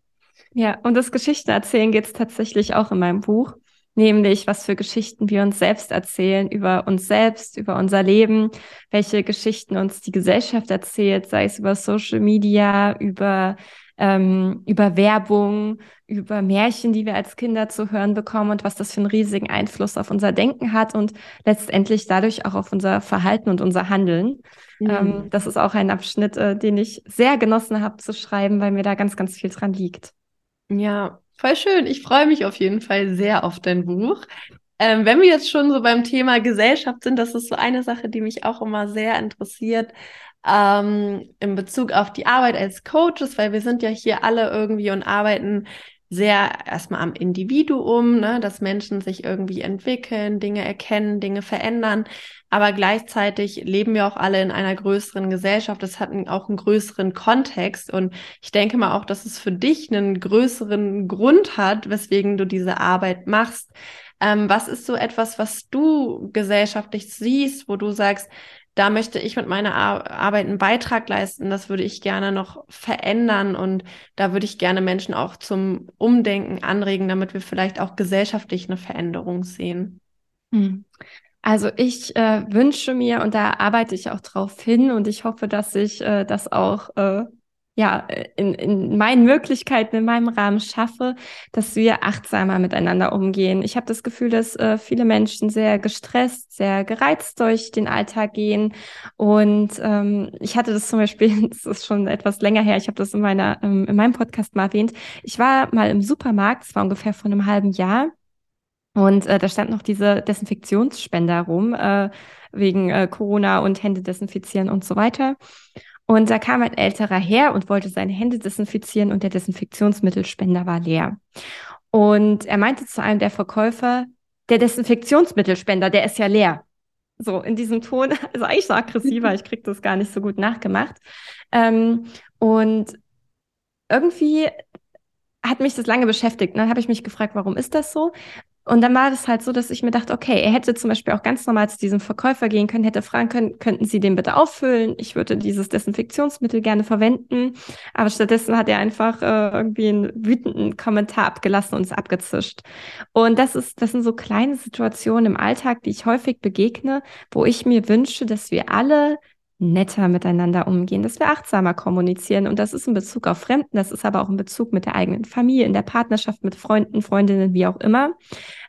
Ja, und das Geschichte erzählen geht es tatsächlich auch in meinem Buch nämlich was für Geschichten wir uns selbst erzählen über uns selbst, über unser Leben, welche Geschichten uns die Gesellschaft erzählt, sei es über Social Media, über ähm, über Werbung, über Märchen, die wir als Kinder zu hören bekommen und was das für einen riesigen Einfluss auf unser Denken hat und letztendlich dadurch auch auf unser Verhalten und unser Handeln. Mhm. Ähm, das ist auch ein Abschnitt, äh, den ich sehr genossen habe zu schreiben, weil mir da ganz, ganz viel dran liegt. Ja, Voll schön. Ich freue mich auf jeden Fall sehr auf dein Buch. Ähm, wenn wir jetzt schon so beim Thema Gesellschaft sind, das ist so eine Sache, die mich auch immer sehr interessiert ähm, in Bezug auf die Arbeit als Coaches, weil wir sind ja hier alle irgendwie und arbeiten sehr erstmal am Individuum, ne, dass Menschen sich irgendwie entwickeln, Dinge erkennen, Dinge verändern. Aber gleichzeitig leben wir auch alle in einer größeren Gesellschaft. Das hat auch einen größeren Kontext. Und ich denke mal auch, dass es für dich einen größeren Grund hat, weswegen du diese Arbeit machst. Ähm, was ist so etwas, was du gesellschaftlich siehst, wo du sagst, da möchte ich mit meiner Ar Arbeit einen Beitrag leisten. Das würde ich gerne noch verändern und da würde ich gerne Menschen auch zum Umdenken anregen, damit wir vielleicht auch gesellschaftlich eine Veränderung sehen. Hm. Also ich äh, wünsche mir und da arbeite ich auch drauf hin und ich hoffe, dass ich äh, das auch äh, ja, in, in meinen Möglichkeiten, in meinem Rahmen schaffe, dass wir achtsamer miteinander umgehen. Ich habe das Gefühl, dass äh, viele Menschen sehr gestresst, sehr gereizt durch den Alltag gehen. Und ähm, ich hatte das zum Beispiel, das ist schon etwas länger her, ich habe das in meiner, ähm, in meinem Podcast mal erwähnt. Ich war mal im Supermarkt, das war ungefähr vor einem halben Jahr. Und äh, da stand noch diese Desinfektionsspender rum, äh, wegen äh, Corona und Hände desinfizieren und so weiter. Und da kam ein älterer her und wollte seine Hände desinfizieren und der Desinfektionsmittelspender war leer. Und er meinte zu einem der Verkäufer, der Desinfektionsmittelspender, der ist ja leer. So in diesem Ton, also eigentlich so aggressiver, ich krieg das gar nicht so gut nachgemacht. Ähm, und irgendwie hat mich das lange beschäftigt. Dann habe ich mich gefragt, warum ist das so? Und dann war es halt so, dass ich mir dachte, okay, er hätte zum Beispiel auch ganz normal zu diesem Verkäufer gehen können, hätte fragen können, könnten Sie den bitte auffüllen? Ich würde dieses Desinfektionsmittel gerne verwenden. Aber stattdessen hat er einfach äh, irgendwie einen wütenden Kommentar abgelassen und es abgezischt. Und das ist, das sind so kleine Situationen im Alltag, die ich häufig begegne, wo ich mir wünsche, dass wir alle netter miteinander umgehen, dass wir achtsamer kommunizieren. Und das ist in Bezug auf Fremden, das ist aber auch in Bezug mit der eigenen Familie, in der Partnerschaft, mit Freunden, Freundinnen, wie auch immer.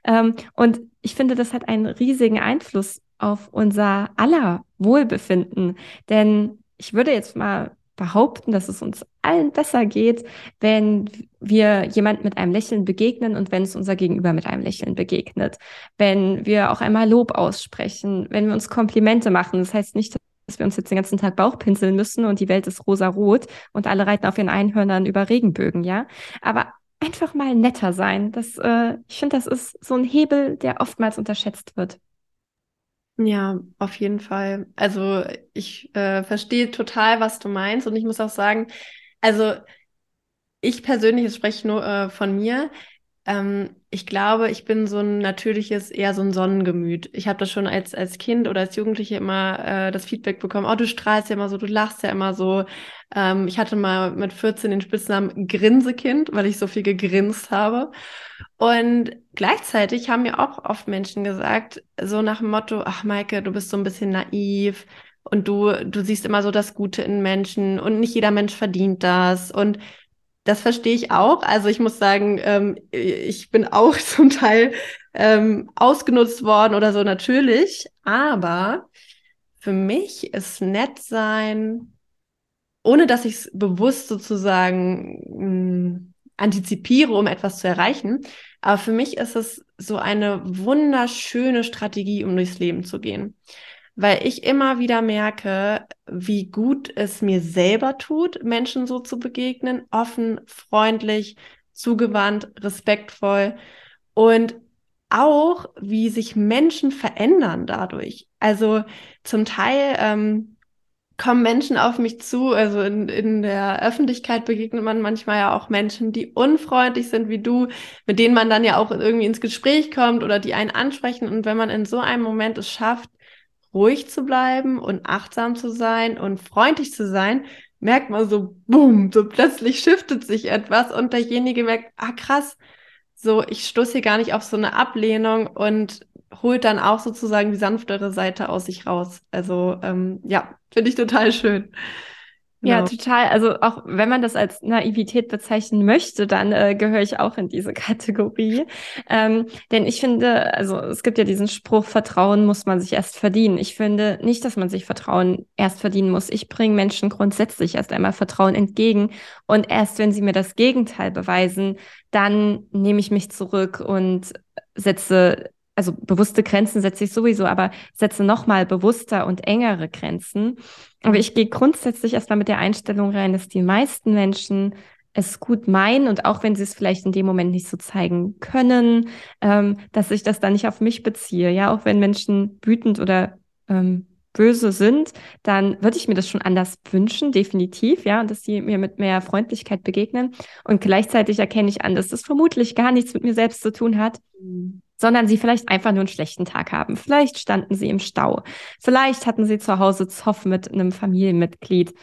Ähm, und ich finde, das hat einen riesigen Einfluss auf unser aller Wohlbefinden. Denn ich würde jetzt mal behaupten, dass es uns allen besser geht, wenn wir jemand mit einem Lächeln begegnen und wenn es unser Gegenüber mit einem Lächeln begegnet. Wenn wir auch einmal Lob aussprechen, wenn wir uns Komplimente machen. Das heißt nicht, dass wir uns jetzt den ganzen Tag Bauch pinseln müssen und die Welt ist rosa-rot und alle reiten auf ihren Einhörnern über Regenbögen, ja. Aber einfach mal netter sein. Das, äh, ich finde, das ist so ein Hebel, der oftmals unterschätzt wird. Ja, auf jeden Fall. Also ich äh, verstehe total, was du meinst und ich muss auch sagen, also ich persönlich, ich spreche nur äh, von mir, ähm, ich glaube, ich bin so ein natürliches, eher so ein Sonnengemüt. Ich habe das schon als, als Kind oder als Jugendliche immer äh, das Feedback bekommen, oh, du strahlst ja immer so, du lachst ja immer so. Ähm, ich hatte mal mit 14 den Spitznamen Grinsekind, weil ich so viel gegrinst habe. Und gleichzeitig haben mir auch oft Menschen gesagt, so nach dem Motto, ach Maike, du bist so ein bisschen naiv und du, du siehst immer so das Gute in Menschen und nicht jeder Mensch verdient das. Und das verstehe ich auch. Also ich muss sagen, ähm, ich bin auch zum Teil ähm, ausgenutzt worden oder so natürlich. Aber für mich ist nett sein, ohne dass ich es bewusst sozusagen mh, hm, antizipiere, um etwas zu erreichen. Aber für mich ist es so eine wunderschöne Strategie, um durchs Leben zu gehen weil ich immer wieder merke, wie gut es mir selber tut, Menschen so zu begegnen, offen, freundlich, zugewandt, respektvoll und auch, wie sich Menschen verändern dadurch. Also zum Teil ähm, kommen Menschen auf mich zu, also in, in der Öffentlichkeit begegnet man manchmal ja auch Menschen, die unfreundlich sind wie du, mit denen man dann ja auch irgendwie ins Gespräch kommt oder die einen ansprechen. Und wenn man in so einem Moment es schafft, ruhig zu bleiben und achtsam zu sein und freundlich zu sein, merkt man so, boom, so plötzlich shiftet sich etwas und derjenige merkt, ah krass, so ich stoße hier gar nicht auf so eine Ablehnung und holt dann auch sozusagen die sanftere Seite aus sich raus. Also ähm, ja, finde ich total schön. Ja, genau. total. Also auch wenn man das als Naivität bezeichnen möchte, dann äh, gehöre ich auch in diese Kategorie. Ähm, denn ich finde, also es gibt ja diesen Spruch, Vertrauen muss man sich erst verdienen. Ich finde nicht, dass man sich Vertrauen erst verdienen muss. Ich bringe Menschen grundsätzlich erst einmal Vertrauen entgegen. Und erst wenn sie mir das Gegenteil beweisen, dann nehme ich mich zurück und setze also bewusste Grenzen setze ich sowieso, aber setze nochmal bewusster und engere Grenzen. Aber ich gehe grundsätzlich erstmal mit der Einstellung rein, dass die meisten Menschen es gut meinen und auch wenn sie es vielleicht in dem Moment nicht so zeigen können, ähm, dass ich das dann nicht auf mich beziehe. Ja, auch wenn Menschen wütend oder ähm, böse sind, dann würde ich mir das schon anders wünschen, definitiv, ja, dass sie mir mit mehr Freundlichkeit begegnen. Und gleichzeitig erkenne ich an, dass das vermutlich gar nichts mit mir selbst zu tun hat. Mhm sondern sie vielleicht einfach nur einen schlechten Tag haben. Vielleicht standen sie im Stau. Vielleicht hatten sie zu Hause Zoff mit einem Familienmitglied.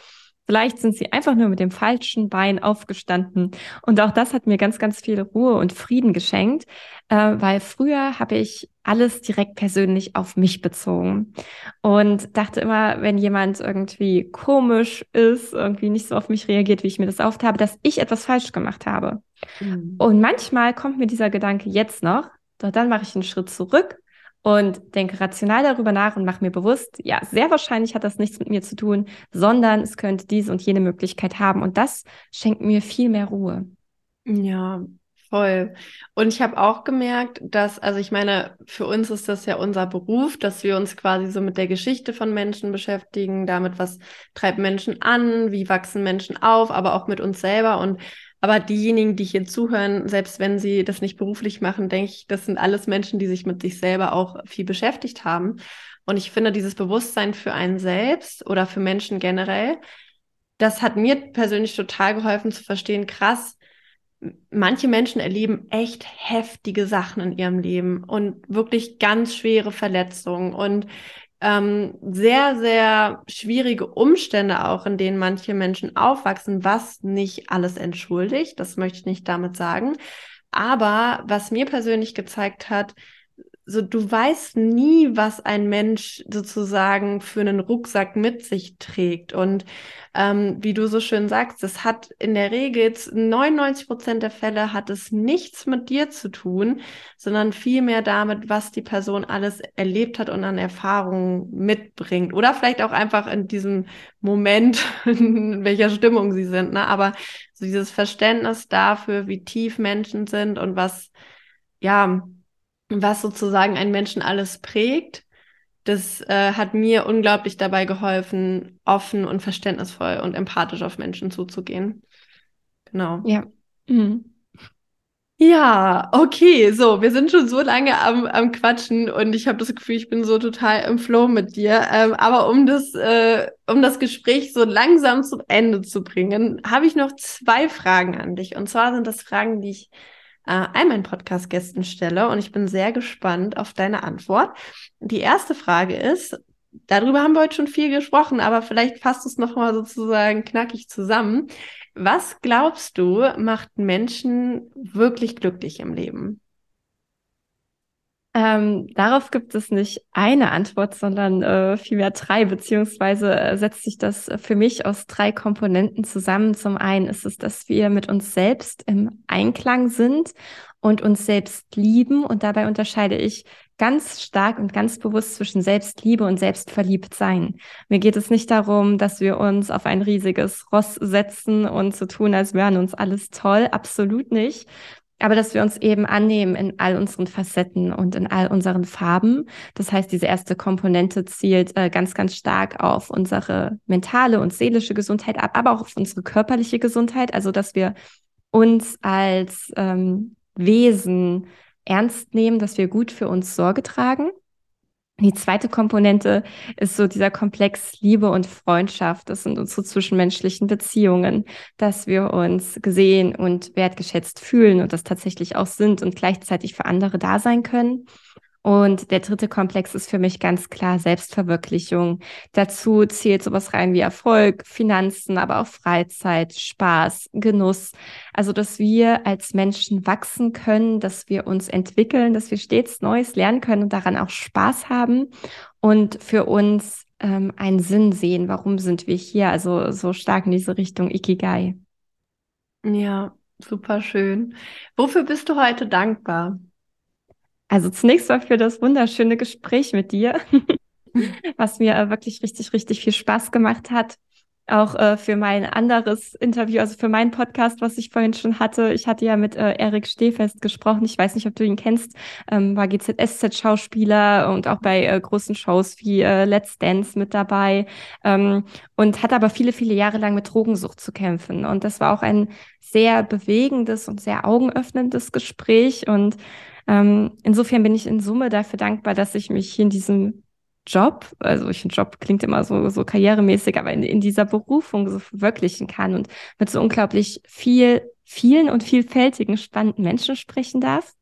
Vielleicht sind sie einfach nur mit dem falschen Bein aufgestanden. Und auch das hat mir ganz, ganz viel Ruhe und Frieden geschenkt, äh, weil früher habe ich alles direkt persönlich auf mich bezogen und dachte immer, wenn jemand irgendwie komisch ist, irgendwie nicht so auf mich reagiert, wie ich mir das oft habe, dass ich etwas falsch gemacht habe. Mhm. Und manchmal kommt mir dieser Gedanke jetzt noch, doch dann mache ich einen Schritt zurück und denke rational darüber nach und mache mir bewusst, ja, sehr wahrscheinlich hat das nichts mit mir zu tun, sondern es könnte diese und jene Möglichkeit haben. Und das schenkt mir viel mehr Ruhe. Ja, voll. Und ich habe auch gemerkt, dass, also ich meine, für uns ist das ja unser Beruf, dass wir uns quasi so mit der Geschichte von Menschen beschäftigen, damit, was treibt Menschen an, wie wachsen Menschen auf, aber auch mit uns selber. Und aber diejenigen, die hier zuhören, selbst wenn sie das nicht beruflich machen, denke ich, das sind alles Menschen, die sich mit sich selber auch viel beschäftigt haben. Und ich finde, dieses Bewusstsein für einen selbst oder für Menschen generell, das hat mir persönlich total geholfen zu verstehen, krass, manche Menschen erleben echt heftige Sachen in ihrem Leben und wirklich ganz schwere Verletzungen und ähm, sehr, sehr schwierige Umstände auch, in denen manche Menschen aufwachsen, was nicht alles entschuldigt. Das möchte ich nicht damit sagen. Aber was mir persönlich gezeigt hat, so du weißt nie, was ein Mensch sozusagen für einen Rucksack mit sich trägt. Und ähm, wie du so schön sagst, es hat in der Regel 99 Prozent der Fälle hat es nichts mit dir zu tun, sondern vielmehr damit, was die Person alles erlebt hat und an Erfahrungen mitbringt. Oder vielleicht auch einfach in diesem Moment, in welcher Stimmung sie sind. Ne? Aber so dieses Verständnis dafür, wie tief Menschen sind und was, ja, was sozusagen einen Menschen alles prägt, das äh, hat mir unglaublich dabei geholfen, offen und verständnisvoll und empathisch auf Menschen zuzugehen. Genau. Ja. Mhm. Ja, okay, so, wir sind schon so lange am, am Quatschen und ich habe das Gefühl, ich bin so total im Flow mit dir. Ähm, aber um das, äh, um das Gespräch so langsam zum Ende zu bringen, habe ich noch zwei Fragen an dich. Und zwar sind das Fragen, die ich äh, all meinen Podcast-Gästen stelle und ich bin sehr gespannt auf deine Antwort. Die erste Frage ist, darüber haben wir heute schon viel gesprochen, aber vielleicht fasst es nochmal sozusagen knackig zusammen. Was glaubst du, macht Menschen wirklich glücklich im Leben? Ähm, darauf gibt es nicht eine Antwort, sondern äh, vielmehr drei, beziehungsweise äh, setzt sich das für mich aus drei Komponenten zusammen. Zum einen ist es, dass wir mit uns selbst im Einklang sind und uns selbst lieben. Und dabei unterscheide ich ganz stark und ganz bewusst zwischen Selbstliebe und Selbstverliebtsein. Mir geht es nicht darum, dass wir uns auf ein riesiges Ross setzen und so tun, als wären uns alles toll. Absolut nicht aber dass wir uns eben annehmen in all unseren Facetten und in all unseren Farben. Das heißt, diese erste Komponente zielt äh, ganz, ganz stark auf unsere mentale und seelische Gesundheit ab, aber auch auf unsere körperliche Gesundheit. Also, dass wir uns als ähm, Wesen ernst nehmen, dass wir gut für uns Sorge tragen die zweite Komponente ist so dieser Komplex Liebe und Freundschaft. Das sind unsere zwischenmenschlichen Beziehungen, dass wir uns gesehen und wertgeschätzt fühlen und das tatsächlich auch sind und gleichzeitig für andere da sein können. Und der dritte Komplex ist für mich ganz klar Selbstverwirklichung. Dazu zählt sowas rein wie Erfolg, Finanzen, aber auch Freizeit, Spaß, Genuss. Also, dass wir als Menschen wachsen können, dass wir uns entwickeln, dass wir stets Neues lernen können und daran auch Spaß haben und für uns ähm, einen Sinn sehen. Warum sind wir hier? Also so stark in diese Richtung Ikigai. Ja, super schön. Wofür bist du heute dankbar? Also zunächst mal für das wunderschöne Gespräch mit dir, was mir äh, wirklich richtig, richtig viel Spaß gemacht hat. Auch äh, für mein anderes Interview, also für meinen Podcast, was ich vorhin schon hatte. Ich hatte ja mit äh, Erik Stehfest gesprochen. Ich weiß nicht, ob du ihn kennst. Ähm, war GZSZ-Schauspieler und auch bei äh, großen Shows wie äh, Let's Dance mit dabei. Ähm, und hat aber viele, viele Jahre lang mit Drogensucht zu kämpfen. Und das war auch ein sehr bewegendes und sehr augenöffnendes Gespräch. Und ähm, insofern bin ich in Summe dafür dankbar, dass ich mich hier in diesem Job, also ich finde Job klingt immer so, so karrieremäßig, aber in, in dieser Berufung so verwirklichen kann und mit so unglaublich viel, vielen und vielfältigen, spannenden Menschen sprechen darf.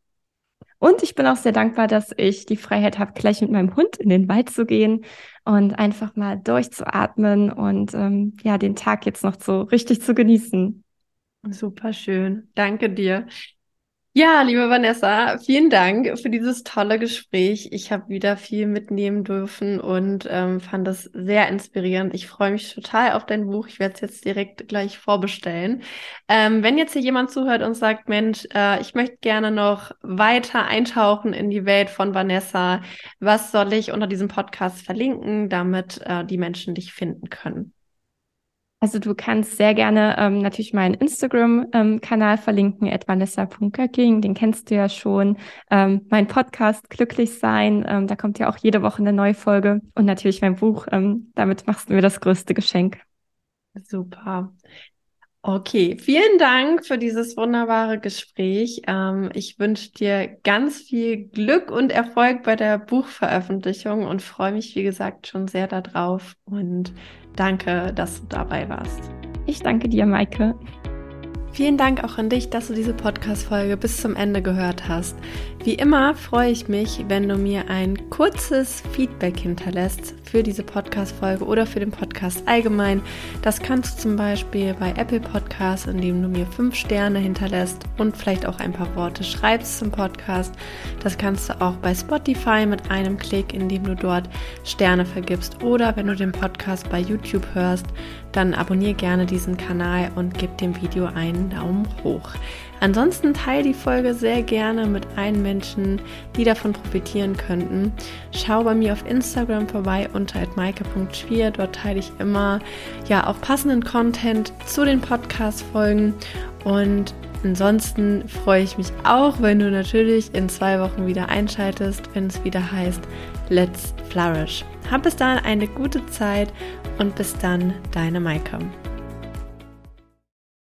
Und ich bin auch sehr dankbar, dass ich die Freiheit habe, gleich mit meinem Hund in den Wald zu gehen und einfach mal durchzuatmen und ähm, ja, den Tag jetzt noch so richtig zu genießen. Super schön. Danke dir. Ja, liebe Vanessa, vielen Dank für dieses tolle Gespräch. Ich habe wieder viel mitnehmen dürfen und ähm, fand das sehr inspirierend. Ich freue mich total auf dein Buch. Ich werde es jetzt direkt gleich vorbestellen. Ähm, wenn jetzt hier jemand zuhört und sagt, Mensch, äh, ich möchte gerne noch weiter eintauchen in die Welt von Vanessa, was soll ich unter diesem Podcast verlinken, damit äh, die Menschen dich finden können? Also du kannst sehr gerne ähm, natürlich meinen Instagram-Kanal ähm, verlinken, vanessa.göcking, den kennst du ja schon. Ähm, mein Podcast Glücklich sein, ähm, da kommt ja auch jede Woche eine neue Folge. Und natürlich mein Buch, ähm, damit machst du mir das größte Geschenk. Super. Okay, vielen Dank für dieses wunderbare Gespräch. Ähm, ich wünsche dir ganz viel Glück und Erfolg bei der Buchveröffentlichung und freue mich, wie gesagt, schon sehr darauf und danke, dass du dabei warst. Ich danke dir, Maike. Vielen Dank auch an dich, dass du diese Podcast-Folge bis zum Ende gehört hast. Wie immer freue ich mich, wenn du mir ein kurzes Feedback hinterlässt für diese Podcast-Folge oder für den Podcast allgemein. Das kannst du zum Beispiel bei Apple Podcasts, indem du mir fünf Sterne hinterlässt und vielleicht auch ein paar Worte schreibst zum Podcast. Das kannst du auch bei Spotify mit einem Klick, indem du dort Sterne vergibst. Oder wenn du den Podcast bei YouTube hörst, dann abonniere gerne diesen Kanal und gib dem Video einen Daumen hoch. Ansonsten teile die Folge sehr gerne mit allen Menschen, die davon profitieren könnten. Schau bei mir auf Instagram vorbei unter maike.schwier. Dort teile ich immer ja auch passenden Content zu den Podcast-Folgen. Und ansonsten freue ich mich auch, wenn du natürlich in zwei Wochen wieder einschaltest, wenn es wieder heißt Let's Flourish. Hab bis dahin eine gute Zeit und bis dann, deine Maike.